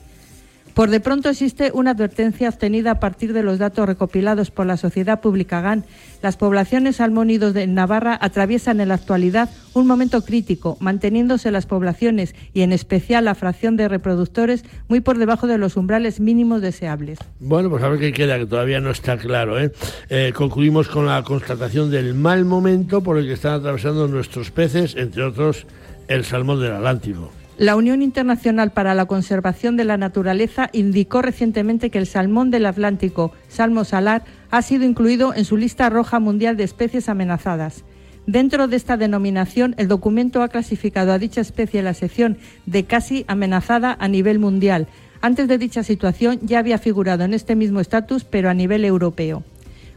Por de pronto existe una advertencia obtenida a partir de los datos recopilados por la Sociedad Pública GAN. Las poblaciones salmónidos de Navarra atraviesan en la actualidad un momento crítico, manteniéndose las poblaciones y en especial la fracción de reproductores muy por debajo de los umbrales mínimos deseables. Bueno, pues a ver qué queda, que todavía no está claro. ¿eh? Eh, concluimos con la constatación del mal momento por el que están atravesando nuestros peces, entre otros el salmón del Atlántico. La Unión Internacional para la Conservación de la Naturaleza indicó recientemente que el salmón del Atlántico, salmo salar, ha sido incluido en su lista roja mundial de especies amenazadas. Dentro de esta denominación, el documento ha clasificado a dicha especie en la sección de casi amenazada a nivel mundial. Antes de dicha situación ya había figurado en este mismo estatus, pero a nivel europeo.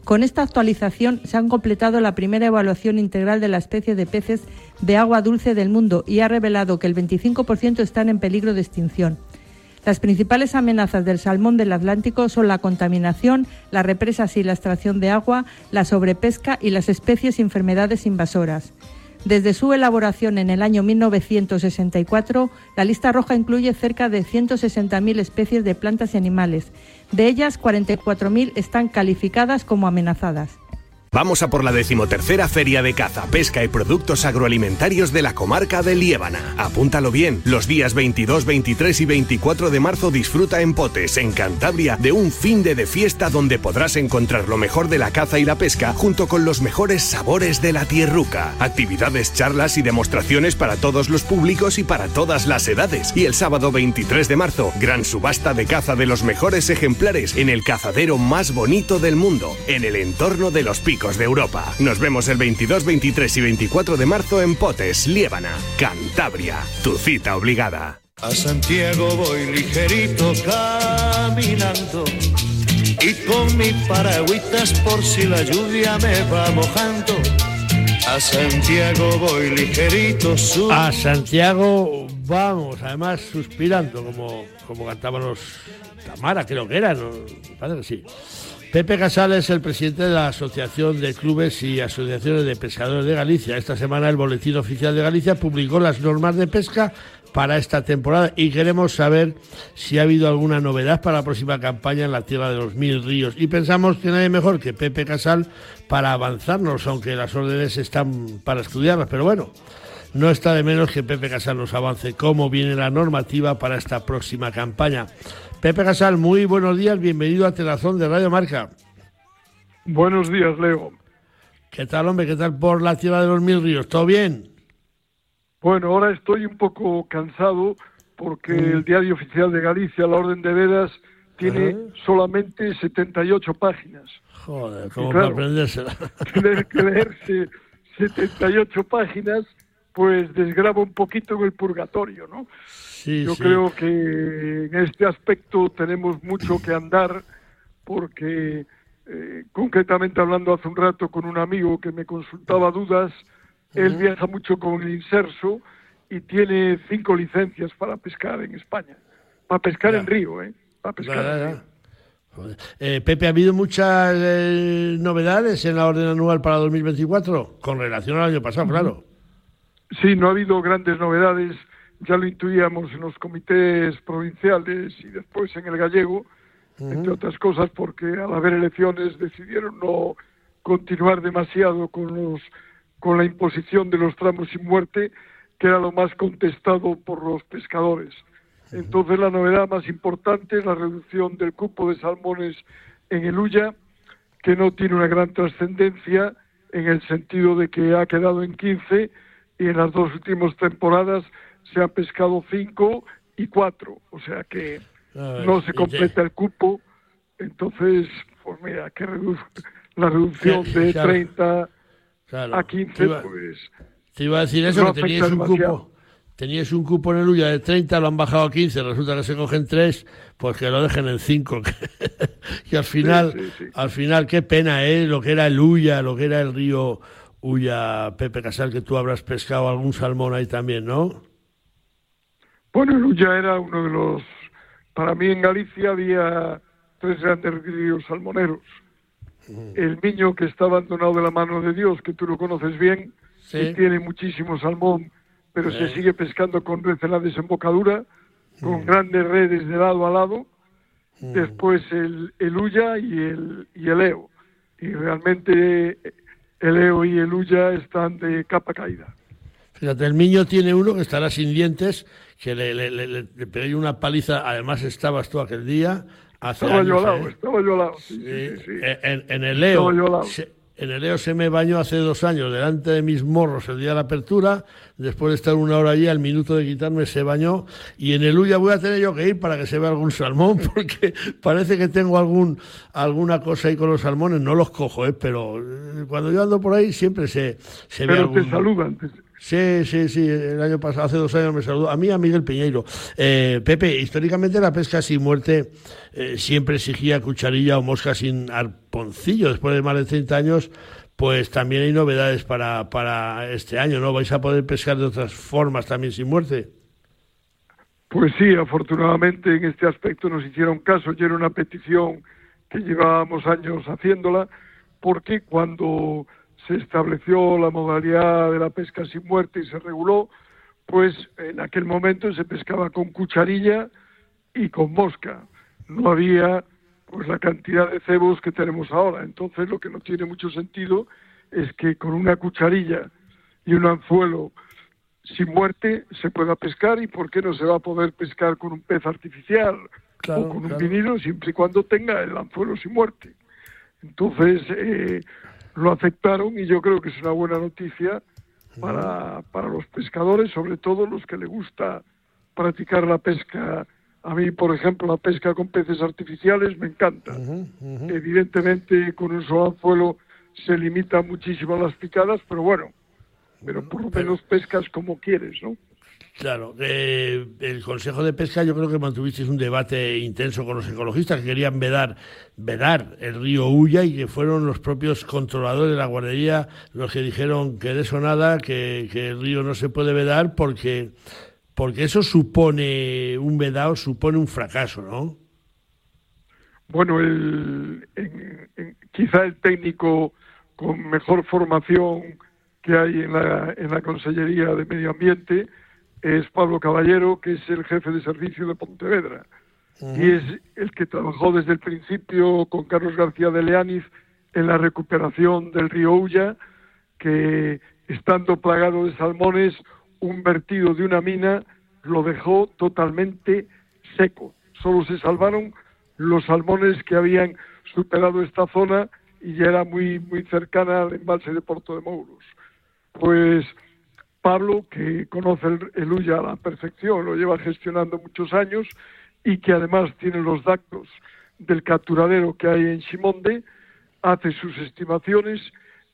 Con esta actualización se han completado la primera evaluación integral de la especie de peces de agua dulce del mundo y ha revelado que el 25% están en peligro de extinción. Las principales amenazas del salmón del Atlántico son la contaminación, las represas y la extracción de agua, la sobrepesca y las especies y enfermedades invasoras. Desde su elaboración en el año 1964, la lista roja incluye cerca de 160.000 especies de plantas y animales. De ellas, 44.000 están calificadas como amenazadas. Vamos a por la decimotercera Feria de Caza, Pesca y Productos Agroalimentarios de la comarca de Liébana. Apúntalo bien, los días 22, 23 y 24 de marzo disfruta en Potes, en Cantabria, de un fin de, de fiesta donde podrás encontrar lo mejor de la caza y la pesca junto con los mejores sabores de la tierruca. Actividades, charlas y demostraciones para todos los públicos y para todas las edades. Y el sábado 23 de marzo, gran subasta de caza de los mejores ejemplares en el cazadero más bonito del mundo, en el entorno de los picos de Europa. Nos vemos el 22, 23 y 24 de marzo en Potes, Liébana, Cantabria. Tu cita obligada. A Santiago voy ligerito caminando y con mi paragüitas por si la lluvia me va mojando. A Santiago voy ligerito. su- A Santiago vamos, además suspirando, como, como cantaban los Tamara, creo que era, ¿no? Que sí. Pepe Casal es el presidente de la Asociación de Clubes y Asociaciones de Pescadores de Galicia. Esta semana el Boletín Oficial de Galicia publicó las normas de pesca para esta temporada y queremos saber si ha habido alguna novedad para la próxima campaña en la tierra de los mil ríos. Y pensamos que nadie mejor que Pepe Casal para avanzarnos, aunque las órdenes están para estudiarlas. Pero bueno, no está de menos que Pepe Casal nos avance cómo viene la normativa para esta próxima campaña. Pepe Casal, muy buenos días, bienvenido a Telazón de Radio Marca. Buenos días, Leo. ¿Qué tal, hombre? ¿Qué tal por la tierra de los mil ríos? ¿Todo bien? Bueno, ahora estoy un poco cansado porque el Diario Oficial de Galicia, la Orden de Vedas, tiene solamente 78 páginas. Joder, Y como claro, para aprendérsela. Tener que leerse 78 páginas, pues desgraba un poquito en el purgatorio, ¿no? Sí, Yo sí. creo que en este aspecto tenemos mucho que andar porque eh, concretamente hablando hace un rato con un amigo que me consultaba dudas, él viaja mucho con el inserso y tiene cinco licencias para pescar en España. Para pescar en río, ¿eh? Para pescar Ya, en río. Eh, Pepe, ¿ha habido muchas eh, novedades en la orden anual para 2024? Con relación al año pasado, claro. Sí, no ha habido grandes novedades, ya lo intuíamos en los comités provinciales y después en el gallego, entre otras cosas porque al haber elecciones decidieron no continuar demasiado con los con la imposición de los tramos sin muerte, que era lo más contestado por los pescadores. Entonces la novedad más importante es la reducción del cupo de salmones en el Ulla, que no tiene una gran trascendencia en el sentido de que ha quedado en 15 y en las dos últimas temporadas se han pescado 5 y 4, o sea que no se completa el cupo, entonces, pues mira, que redu- la reducción Sí, de claro. 30 Claro. a Te 15, iba- pues Te iba a decir eso, no que afecta un demasiado. cupo. Teníais un cupo en el Ulla de 30, lo han bajado a 15, resulta que se cogen 3, pues que lo dejen en 5. y al final, sí, sí. al final, qué pena, ¿eh? Lo que era el Ulla, lo que era el río Ulla, Pepe Casal, que tú habrás pescado algún salmón ahí también, ¿no? Bueno, el Ulla era uno de los... Para mí en Galicia había tres grandes ríos salmoneros. El Miño, que está abandonado de la mano de Dios, que tú lo conoces bien, Sí. tiene muchísimo salmón, pero se Eh. sigue pescando con red en la desembocadura, con grandes redes de lado a lado. Después el, el Ulla y el, y el Eo. Y realmente el Eo y el Ulla están de capa caída. Fíjate, el niño tiene uno que estará sin dientes, que le, le, le- le- le pegué una paliza, además estabas tú aquel día. Hace Estaba yo años, al lado, ¿eh? estaba yo al lado. sí, sí, Sí, sí. En, el yo lado. se- en el Leo se me bañó hace dos años delante de mis morros el día de la apertura. Después de estar una hora allí, al minuto de quitarme, se bañó. Y en el Ulla voy a tener yo que ir para que se vea algún salmón, porque parece que tengo algún alguna cosa ahí con los salmones. No los cojo, ¿eh? pero eh, cuando yo ando por ahí siempre se, se ve Pero algún. te saludan. te- Sí, sí, sí. El año pasado, hace dos años me saludó. A mí, a Miguel Piñeiro. Eh, Pepe, históricamente la pesca sin muerte eh, siempre exigía cucharilla o mosca sin arponcillo. Después de más de 30 años, pues también hay novedades para, para este año, ¿no? ¿Vais a poder pescar de otras formas también sin muerte? Pues sí, afortunadamente en este aspecto nos hicieron caso y era una petición que llevábamos años haciéndola, porque cuando se estableció la modalidad de la pesca sin muerte y se reguló, pues en aquel momento se pescaba con cucharilla y con mosca. No había pues la cantidad de cebos que tenemos ahora. Entonces lo que no tiene mucho sentido es que con una cucharilla y un anzuelo sin muerte se pueda pescar y por qué no se va a poder pescar con un pez artificial o con un vinilo siempre y cuando tenga el anzuelo sin muerte. Entonces eh, lo aceptaron y yo creo que es una buena noticia para, para los pescadores, sobre todo los que les gusta practicar la pesca. A mí, por ejemplo, la pesca con peces artificiales me encanta. Evidentemente, con un solo anzuelo se limita muchísimo las picadas, pero bueno, pero por lo menos pescas como quieres, ¿no? Claro, eh, el Consejo de Pesca yo creo que mantuvisteis un debate intenso con los ecologistas que querían vedar, vedar el río Ulla y que fueron los propios controladores de la guardería los que dijeron que de eso nada, que, el río no se puede vedar porque, porque eso supone, un vedado supone un fracaso, ¿no? Bueno, el, en- quizá el técnico con mejor formación que hay en la, en la Consellería de Medio Ambiente es Pablo Caballero, que es el jefe de servicio de Pontevedra. Y es el que trabajó desde el principio con Carlos García de Leániz en la recuperación del río Ulla, que estando plagado de salmones, un vertido de una mina lo dejó totalmente seco. Solo se salvaron los salmones que habían superado esta zona y ya era muy, muy cercana al embalse de Puerto de Mouros. Pues Pablo, que conoce el, el Ulla a la perfección, lo lleva gestionando muchos años y que además tiene los datos del capturadero que hay en Simonde, hace sus estimaciones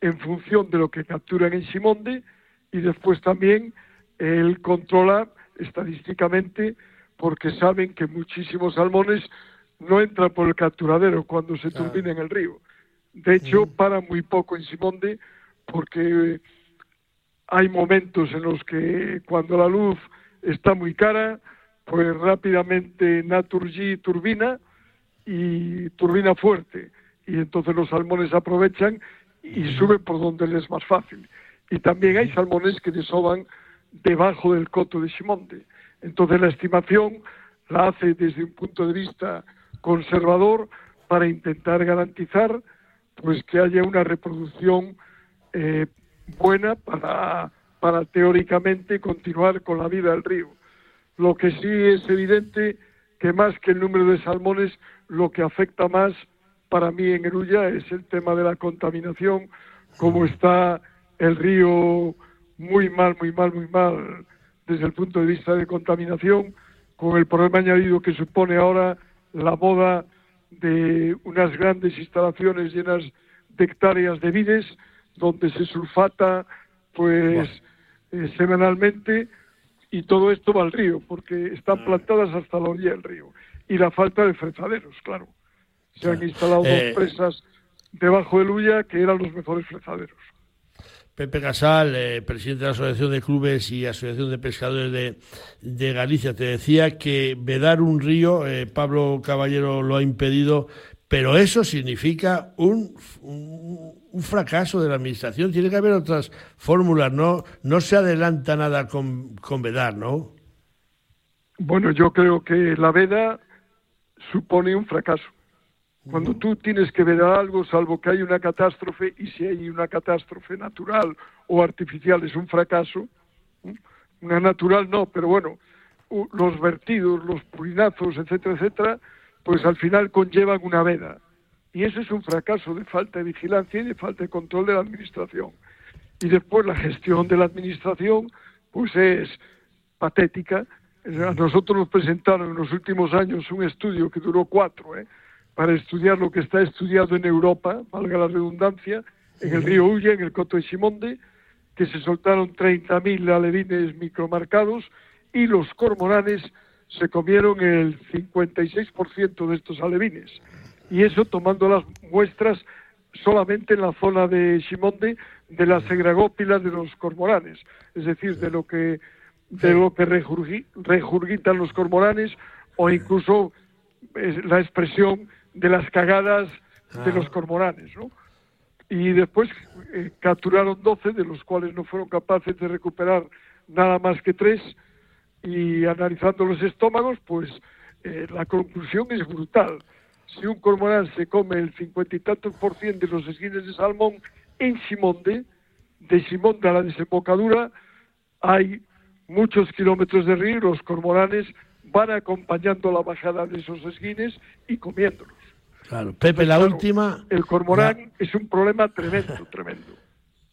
en función de lo que capturan en Simonde y después también él controla estadísticamente porque saben que muchísimos salmones no entran por el capturadero cuando se turbina en el río. De hecho, para muy poco en Simonde porque hay momentos en los que cuando la luz está muy cara, pues rápidamente Naturgy turbina y turbina fuerte. Y entonces los salmones aprovechan y suben por donde les es más fácil. Y también hay salmones que desoban debajo del coto de Simonde. Entonces la estimación la hace desde un punto de vista conservador para intentar garantizar pues que haya una reproducción eh, buena para, para teóricamente continuar con la vida del río. Lo que sí es evidente que más que el número de salmones, lo que afecta más para mí en Erulla es el tema de la contaminación, como está el río muy mal, muy mal, muy mal desde el punto de vista de contaminación, con el problema añadido que supone ahora la moda de unas grandes instalaciones llenas de hectáreas de vides, donde se sulfata pues eh, semanalmente y todo esto va al río, porque están plantadas hasta la orilla del río. Y la falta de frezaderos, claro. Se han instalado Eh, dos presas debajo del Ulla que eran los mejores frezaderos. Pepe Casal, eh, presidente de la Asociación de Clubes y Asociación de Pescadores de, de Galicia, te decía que vedar un río, eh, Pablo Caballero lo ha impedido, pero eso significa un, un, un fracaso de la Administración. Tiene que haber otras fórmulas, ¿no? No se adelanta nada con, con vedar, ¿no? Bueno, yo creo que la veda supone un fracaso. Cuando tú tienes que vedar algo, salvo que hay una catástrofe, y si hay una catástrofe natural o artificial es un fracaso, una natural no, pero bueno, los vertidos, los purinazos, etcétera, etcétera, pues al final conllevan una veda. Y eso es un fracaso de falta de vigilancia y de falta de control de la administración. Y después la gestión de la administración, pues es patética. A nosotros nos presentaron en los últimos años un estudio que duró cuatro, ¿eh? para estudiar lo que está estudiado en Europa, valga la redundancia, en el río Ulla, en el Coto de Simonde, que se soltaron 30.000 alevines micromarcados y los cormoranes se comieron el 56% de estos alevines. Y eso tomando las muestras solamente en la zona de Simonde de las segragópilas de los cormoranes, es decir, de lo que de lo que regurgi- regurgitan los cormoranes o incluso la expresión de las cagadas de los cormoranes, ¿no? Y después eh, capturaron 12, de los cuales no fueron capaces de recuperar nada más que tres, y analizando los estómagos, pues eh, la conclusión es brutal. Si un cormorán se come el cincuenta y tantos por ciento de los esquines de salmón en Simonde, de Simonde a la desembocadura hay muchos kilómetros de río y los cormoranes van acompañando la bajada de esos esquines y comiéndolos. Claro. Pepe, la Claro, última. El cormorán es un problema tremendo, tremendo.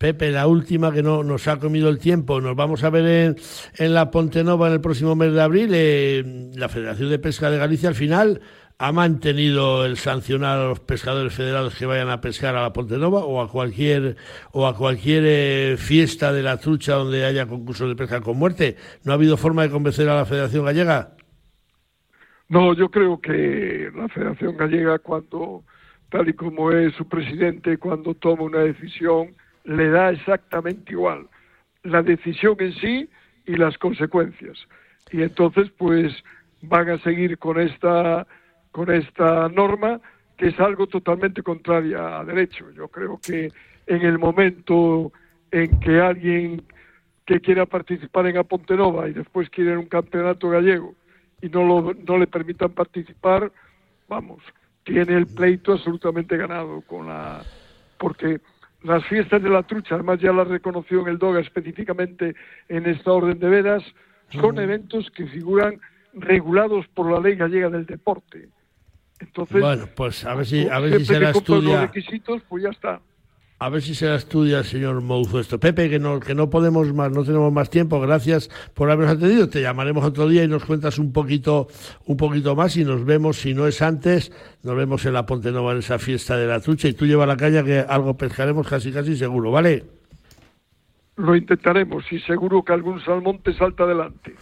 Pepe, la última que no nos ha comido el tiempo. Nos vamos a ver en, en la Ponte Nova en el próximo mes de abril. Eh, la Federación de Pesca de Galicia al final ha mantenido el sancionar a los pescadores federados que vayan a pescar a la Ponte Nova o a cualquier o a cualquier eh, fiesta de la trucha donde haya concursos de pesca con muerte. ¿No ha habido forma de convencer a la Federación Gallega? No, yo creo que la Federación Gallega, cuando, tal y como es su presidente, cuando toma una decisión, le da exactamente igual la decisión en sí y las consecuencias. Y entonces, pues, van a seguir con esta, con esta norma, que es algo totalmente contraria a derecho. Yo creo que en el momento en que alguien que quiera participar en Apontenova y después quiere un campeonato gallego y no, lo, no le permitan participar, vamos, tiene el pleito absolutamente ganado con la porque las fiestas de la trucha, además ya las reconoció en el DOGA específicamente en esta orden de veras, son eventos que figuran regulados por la ley gallega del deporte. Entonces, Bueno, pues a ver si a ver si se la los requisitos, pues ya está. A ver si se la estudia el señor Mouzo esto. Pepe, que no, que no podemos más, no tenemos más tiempo. Gracias por habernos atendido. Te llamaremos otro día y nos cuentas un poquito, un poquito más y nos vemos, si no es antes, nos vemos en la Ponte Nova en esa fiesta de la trucha y tú lleva la caña que algo pescaremos casi casi seguro, ¿vale? Lo intentaremos y seguro que algún salmón te salta adelante.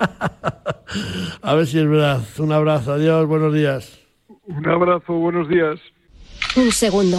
A ver si es verdad. Un abrazo, adiós, buenos días. Un abrazo, buenos días. Un segundo.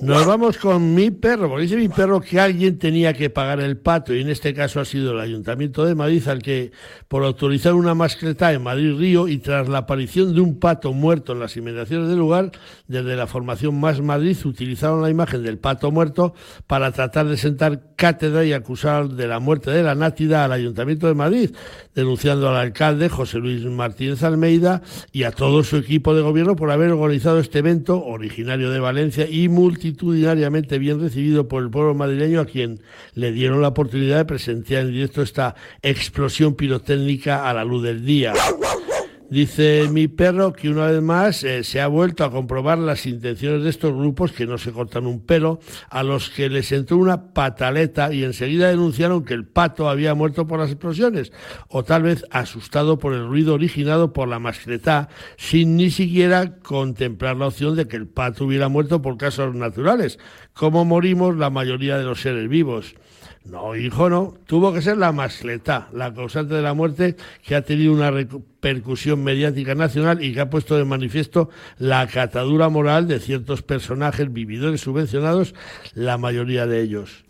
Nos vamos con mi perro, porque dice mi perro que alguien tenía que pagar el pato y en este caso ha sido el Ayuntamiento de Madrid al que por autorizar una mascleta en Madrid Río y tras la aparición de un pato muerto en las inmediaciones del lugar, desde la formación Más Madrid utilizaron la imagen del pato muerto para tratar de sentar cátedra y acusar de la muerte de la nátida al Ayuntamiento de Madrid, denunciando al alcalde José Luis Martínez Almeida y a todo su equipo de gobierno por haber organizado este evento originario de Valencia y bien recibido por el pueblo madrileño a quien le dieron la oportunidad de presenciar en directo esta explosión pirotécnica a la luz del día. Dice mi perro que una vez más eh, se ha vuelto a comprobar las intenciones de estos grupos que no se cortan un pelo, a los que les entró una pataleta y enseguida denunciaron que el pato había muerto por las explosiones, o tal vez asustado por el ruido originado por la mascletá, sin ni siquiera contemplar la opción de que el pato hubiera muerto por casos naturales, como morimos la mayoría de los seres vivos. No, hijo, no. Tuvo que ser la mascletá, la causante de la muerte, que ha tenido una repercusión mediática nacional y que ha puesto de manifiesto la catadura moral de ciertos personajes vividores subvencionados, la mayoría de ellos.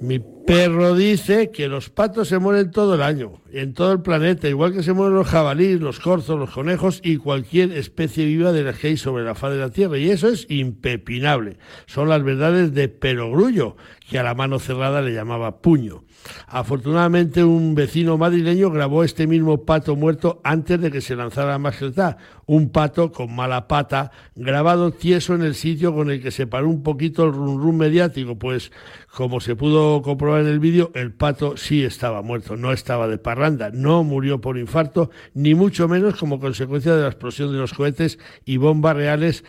Mi perro dice que los patos se mueren todo el año, en todo el planeta, igual que se mueren los jabalíes, los corzos, los conejos y cualquier especie viva de las que hay sobre la faz de la Tierra. Y eso es impepinable. Son las verdades de Perogrullo, que a la mano cerrada le llamaba puño. Afortunadamente, un vecino madrileño grabó este mismo pato muerto antes de que se lanzara la mascletá. Un pato con mala pata, grabado tieso en el sitio con el que se paró un poquito el rum rum mediático, pues como se pudo comprobar en el vídeo, el pato sí estaba muerto, no estaba de parranda, no murió por infarto, ni mucho menos como consecuencia de la explosión de los cohetes y bombas reales,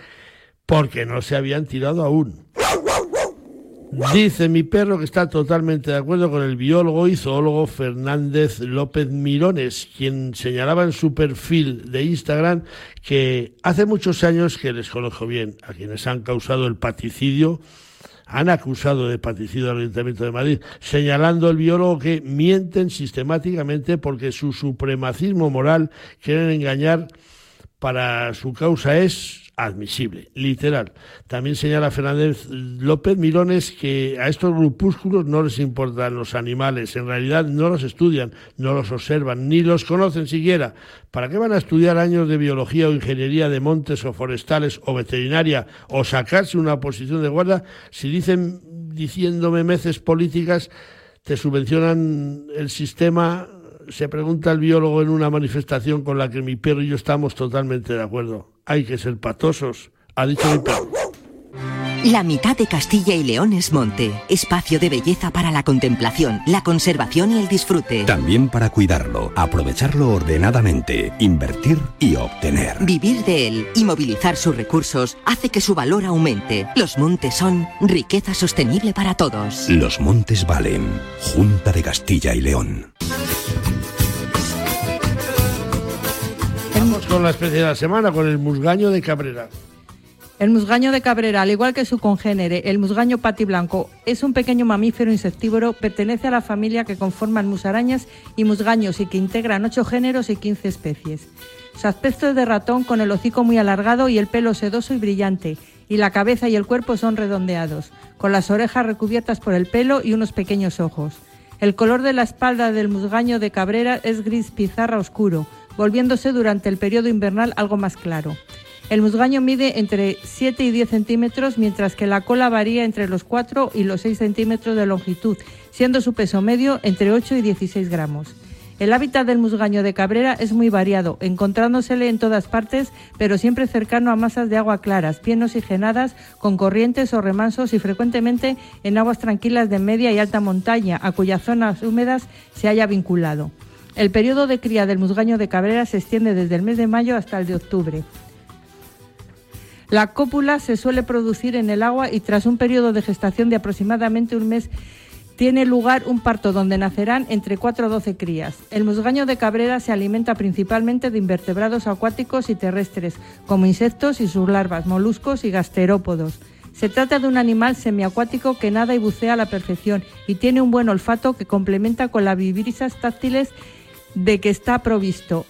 porque no se habían tirado aún. Dice mi perro que está totalmente de acuerdo con el biólogo y zoólogo Fernández López Mirones, quien señalaba en su perfil de Instagram que hace muchos años que les conozco bien a quienes han causado el paticidio han acusado de paticidio al Ayuntamiento de Madrid, señalando el biólogo que mienten sistemáticamente porque su supremacismo moral quieren engañar para su causa es admisible, literal. También señala Fernández López Mirones que a estos grupúsculos no les importan los animales, en realidad no los estudian, no los observan, ni los conocen siquiera. ¿Para qué van a estudiar años de biología o ingeniería de montes o forestales o veterinaria o sacarse una posición de guarda si dicen diciéndome meces políticas te subvencionan el sistema se pregunta el biólogo en una manifestación con la que mi perro y yo estamos totalmente de acuerdo. Hay que ser patosos, ha dicho mi perro. La mitad de Castilla y León es monte, espacio de belleza para la contemplación, la conservación y el disfrute. También para cuidarlo, aprovecharlo ordenadamente, invertir y obtener. Vivir de él y movilizar sus recursos hace que su valor aumente. Los montes son riqueza sostenible para todos. Los montes valen. Junta de Castilla y León. Con la especie de la semana, con el musgaño de Cabrera. El musgaño de Cabrera, al igual que su congénere, el musgaño patiblanco, es un pequeño mamífero insectívoro, pertenece a la familia que conforman musarañas y musgaños y que integran ocho géneros y 15 especies. Su aspecto es de ratón con el hocico muy alargado y el pelo sedoso y brillante, y la cabeza y el cuerpo son redondeados, con las orejas recubiertas por el pelo y unos pequeños ojos. El color de la espalda del musgaño de Cabrera es gris pizarra oscuro, volviéndose durante el periodo invernal algo más claro. El musgaño mide entre 7 y 10 centímetros, mientras que la cola varía entre los 4 y los 6 centímetros de longitud, siendo su peso medio entre 8 y 16 gramos. El hábitat del musgaño de Cabrera es muy variado, encontrándosele en todas partes, pero siempre cercano a masas de agua claras, bien oxigenadas, con corrientes o remansos y frecuentemente en aguas tranquilas de media y alta montaña, a cuyas zonas húmedas se haya vinculado. El periodo de cría del musgaño de Cabrera se extiende desde el mes de mayo hasta el de octubre. La cópula se suele producir en el agua y tras un periodo de gestación de aproximadamente un mes tiene lugar un parto donde nacerán entre 4 o 12 crías. El musgaño de Cabrera se alimenta principalmente de invertebrados acuáticos y terrestres, como insectos y sus larvas, moluscos y gasterópodos. Se trata de un animal semiacuático que nada y bucea a la perfección y tiene un buen olfato que complementa con las vibrisas táctiles de que está provisto.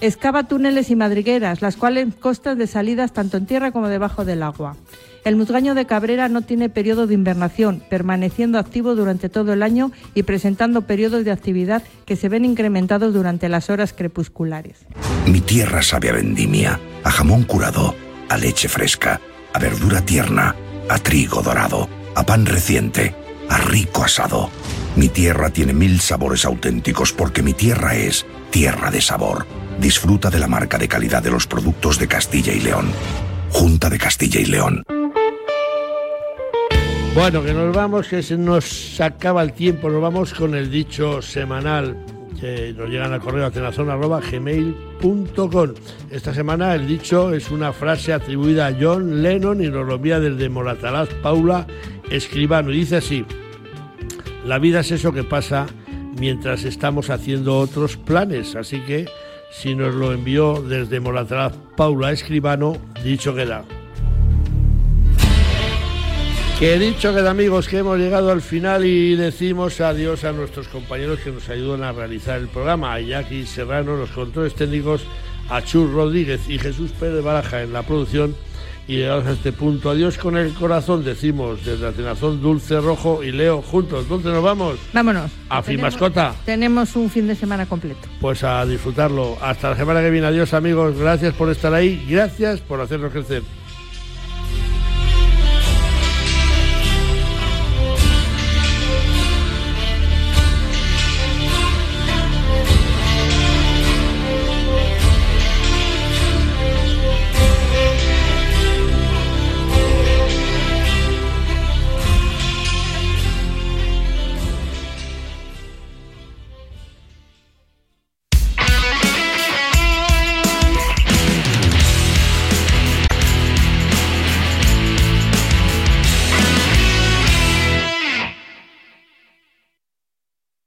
Excava túneles y madrigueras, las cuales costas de salidas tanto en tierra como debajo del agua. El musgaño de Cabrera no tiene periodo de invernación, permaneciendo activo durante todo el año y presentando periodos de actividad que se ven incrementados durante las horas crepusculares. Mi tierra sabe a vendimia, a jamón curado, a leche fresca, a verdura tierna, a trigo dorado, a pan reciente, a rico asado. Mi tierra tiene mil sabores auténticos porque mi tierra es tierra de sabor. Disfruta de la marca de calidad de los productos de Castilla y León. Junta de Castilla y León. Bueno, que nos vamos, que se nos acaba el tiempo, nos vamos con el dicho semanal que nos llegan al correo atenazón.gmail.com. Esta semana el dicho es una frase atribuida a John Lennon y nos lo envía desde Moratalaz Paula Escribano. Y dice así, la vida es eso que pasa mientras estamos haciendo otros planes, así que si nos lo envió desde Moratalaz Paula Escribano, dicho queda. Que dicho que amigos que hemos llegado al final y decimos adiós a nuestros compañeros que nos ayudan a realizar el programa, a Jackie Serrano, los controles técnicos, a Chur Rodríguez y Jesús Pérez Baraja en la producción. Y llegados a este punto, adiós con el corazón, decimos desde Atenazón Dulce Rojo y Leo juntos. ¿Dónde nos vamos? Vámonos. A Fimascota. Tenemos un fin de semana completo. Pues a disfrutarlo. Hasta la semana que viene. Adiós amigos. Gracias por estar ahí. Gracias por hacernos crecer.